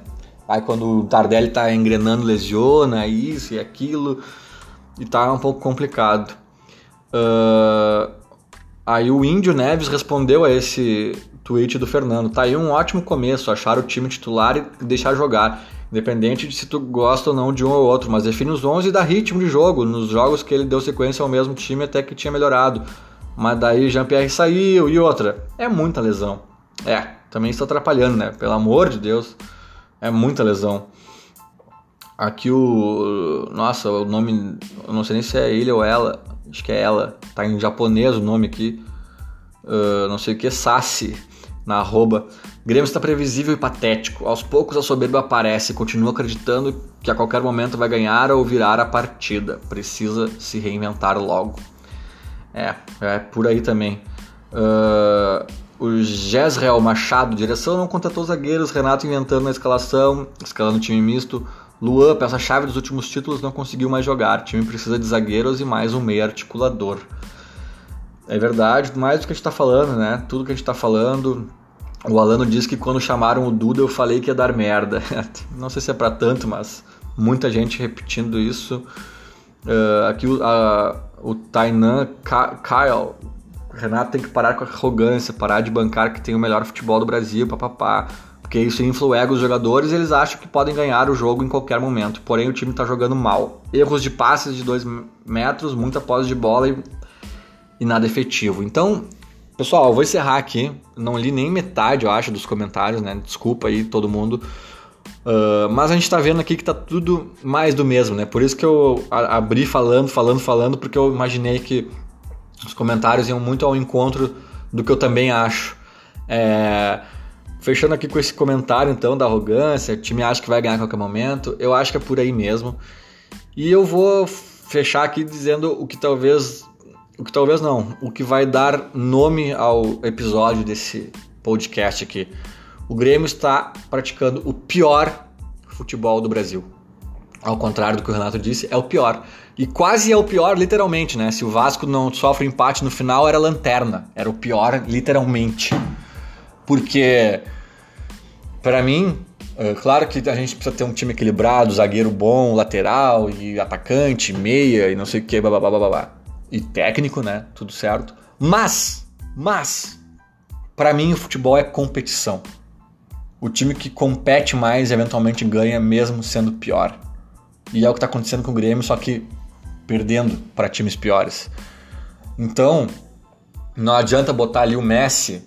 Aí quando o Tardelli tá engrenando, lesiona, isso e aquilo, e tá um pouco complicado. Uh, aí o Índio Neves respondeu a esse tweet do Fernando. Tá aí um ótimo começo, achar o time titular e deixar jogar. Independente de se tu gosta ou não de um ou outro, mas define os 11 e dá ritmo de jogo. Nos jogos que ele deu sequência ao mesmo time até que tinha melhorado. Mas daí Jean-Pierre saiu e outra. É muita lesão. É, também está atrapalhando, né? Pelo amor de Deus. É muita lesão. Aqui o. Nossa, o nome. Eu não sei nem se é ele ou ela. Acho que é ela. Tá em japonês o nome aqui. Uh, não sei o que. Sassi. Na arroba. Grêmio está previsível e patético. Aos poucos a soberba aparece. Continua acreditando que a qualquer momento vai ganhar ou virar a partida. Precisa se reinventar logo. É, é por aí também. Uh, o Jezreel Machado, direção, não contratou zagueiros. Renato inventando na escalação, escalando time misto. Luan, peça-chave dos últimos títulos, não conseguiu mais jogar. O time precisa de zagueiros e mais um meio articulador. É verdade, mais do que a gente está falando, né? Tudo que a gente está falando. O Alano disse que quando chamaram o Duda eu falei que ia dar merda. não sei se é para tanto, mas muita gente repetindo isso. Uh, aqui o, o Tainan Kyle Renato tem que parar com a arrogância, parar de bancar que tem o melhor futebol do Brasil, papapá. Porque isso infla o ego dos jogadores e eles acham que podem ganhar o jogo em qualquer momento. Porém, o time está jogando mal. Erros de passes de 2 metros, muita posse de bola e, e nada efetivo. Então, pessoal, eu vou encerrar aqui. Não li nem metade, eu acho, dos comentários, né? Desculpa aí todo mundo. Uh, mas a gente está vendo aqui que tá tudo mais do mesmo, né? Por isso que eu abri falando, falando, falando, porque eu imaginei que os comentários iam muito ao encontro do que eu também acho. É, fechando aqui com esse comentário então da arrogância, o time acha que vai ganhar a qualquer momento, eu acho que é por aí mesmo. E eu vou fechar aqui dizendo o que talvez, o que talvez não, o que vai dar nome ao episódio desse podcast aqui. O Grêmio está praticando o pior futebol do Brasil. Ao contrário do que o Renato disse, é o pior. E quase é o pior, literalmente, né? Se o Vasco não sofre empate no final, era lanterna. Era o pior, literalmente. Porque, para mim, é claro que a gente precisa ter um time equilibrado, zagueiro bom, lateral e atacante, meia e não sei o que, blá, blá, blá. E técnico, né? Tudo certo. Mas, mas, para mim o futebol é competição. O time que compete mais eventualmente ganha, mesmo sendo pior. E é o que está acontecendo com o Grêmio, só que perdendo para times piores. Então, não adianta botar ali o Messi,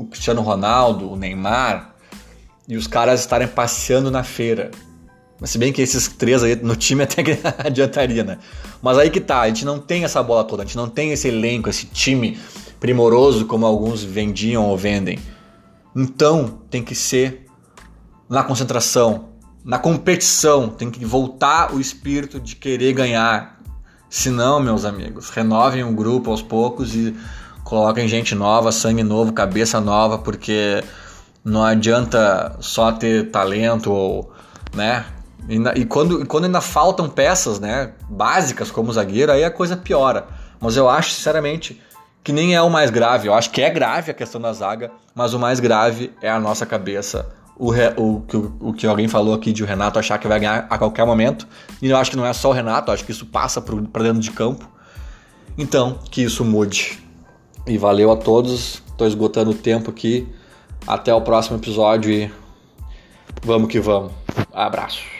o Cristiano Ronaldo, o Neymar e os caras estarem passeando na feira. Mas se bem que esses três aí no time até que adiantaria, né? Mas aí que tá, a gente não tem essa bola toda, a gente não tem esse elenco, esse time primoroso como alguns vendiam ou vendem. Então tem que ser na concentração, na competição, tem que voltar o espírito de querer ganhar, se não, meus amigos, renovem o grupo aos poucos e coloquem gente nova, sangue novo, cabeça nova, porque não adianta só ter talento ou, né? E, e, quando, e quando ainda faltam peças, né, básicas como zagueiro, aí a coisa piora. Mas eu acho, sinceramente, que nem é o mais grave. Eu acho que é grave a questão da zaga, mas o mais grave é a nossa cabeça o, o, o, o que alguém falou aqui de o Renato achar que vai ganhar a qualquer momento. E eu acho que não é só o Renato, acho que isso passa para dentro de campo. Então, que isso mude. E valeu a todos. Estou esgotando o tempo aqui. Até o próximo episódio e vamos que vamos. Abraço.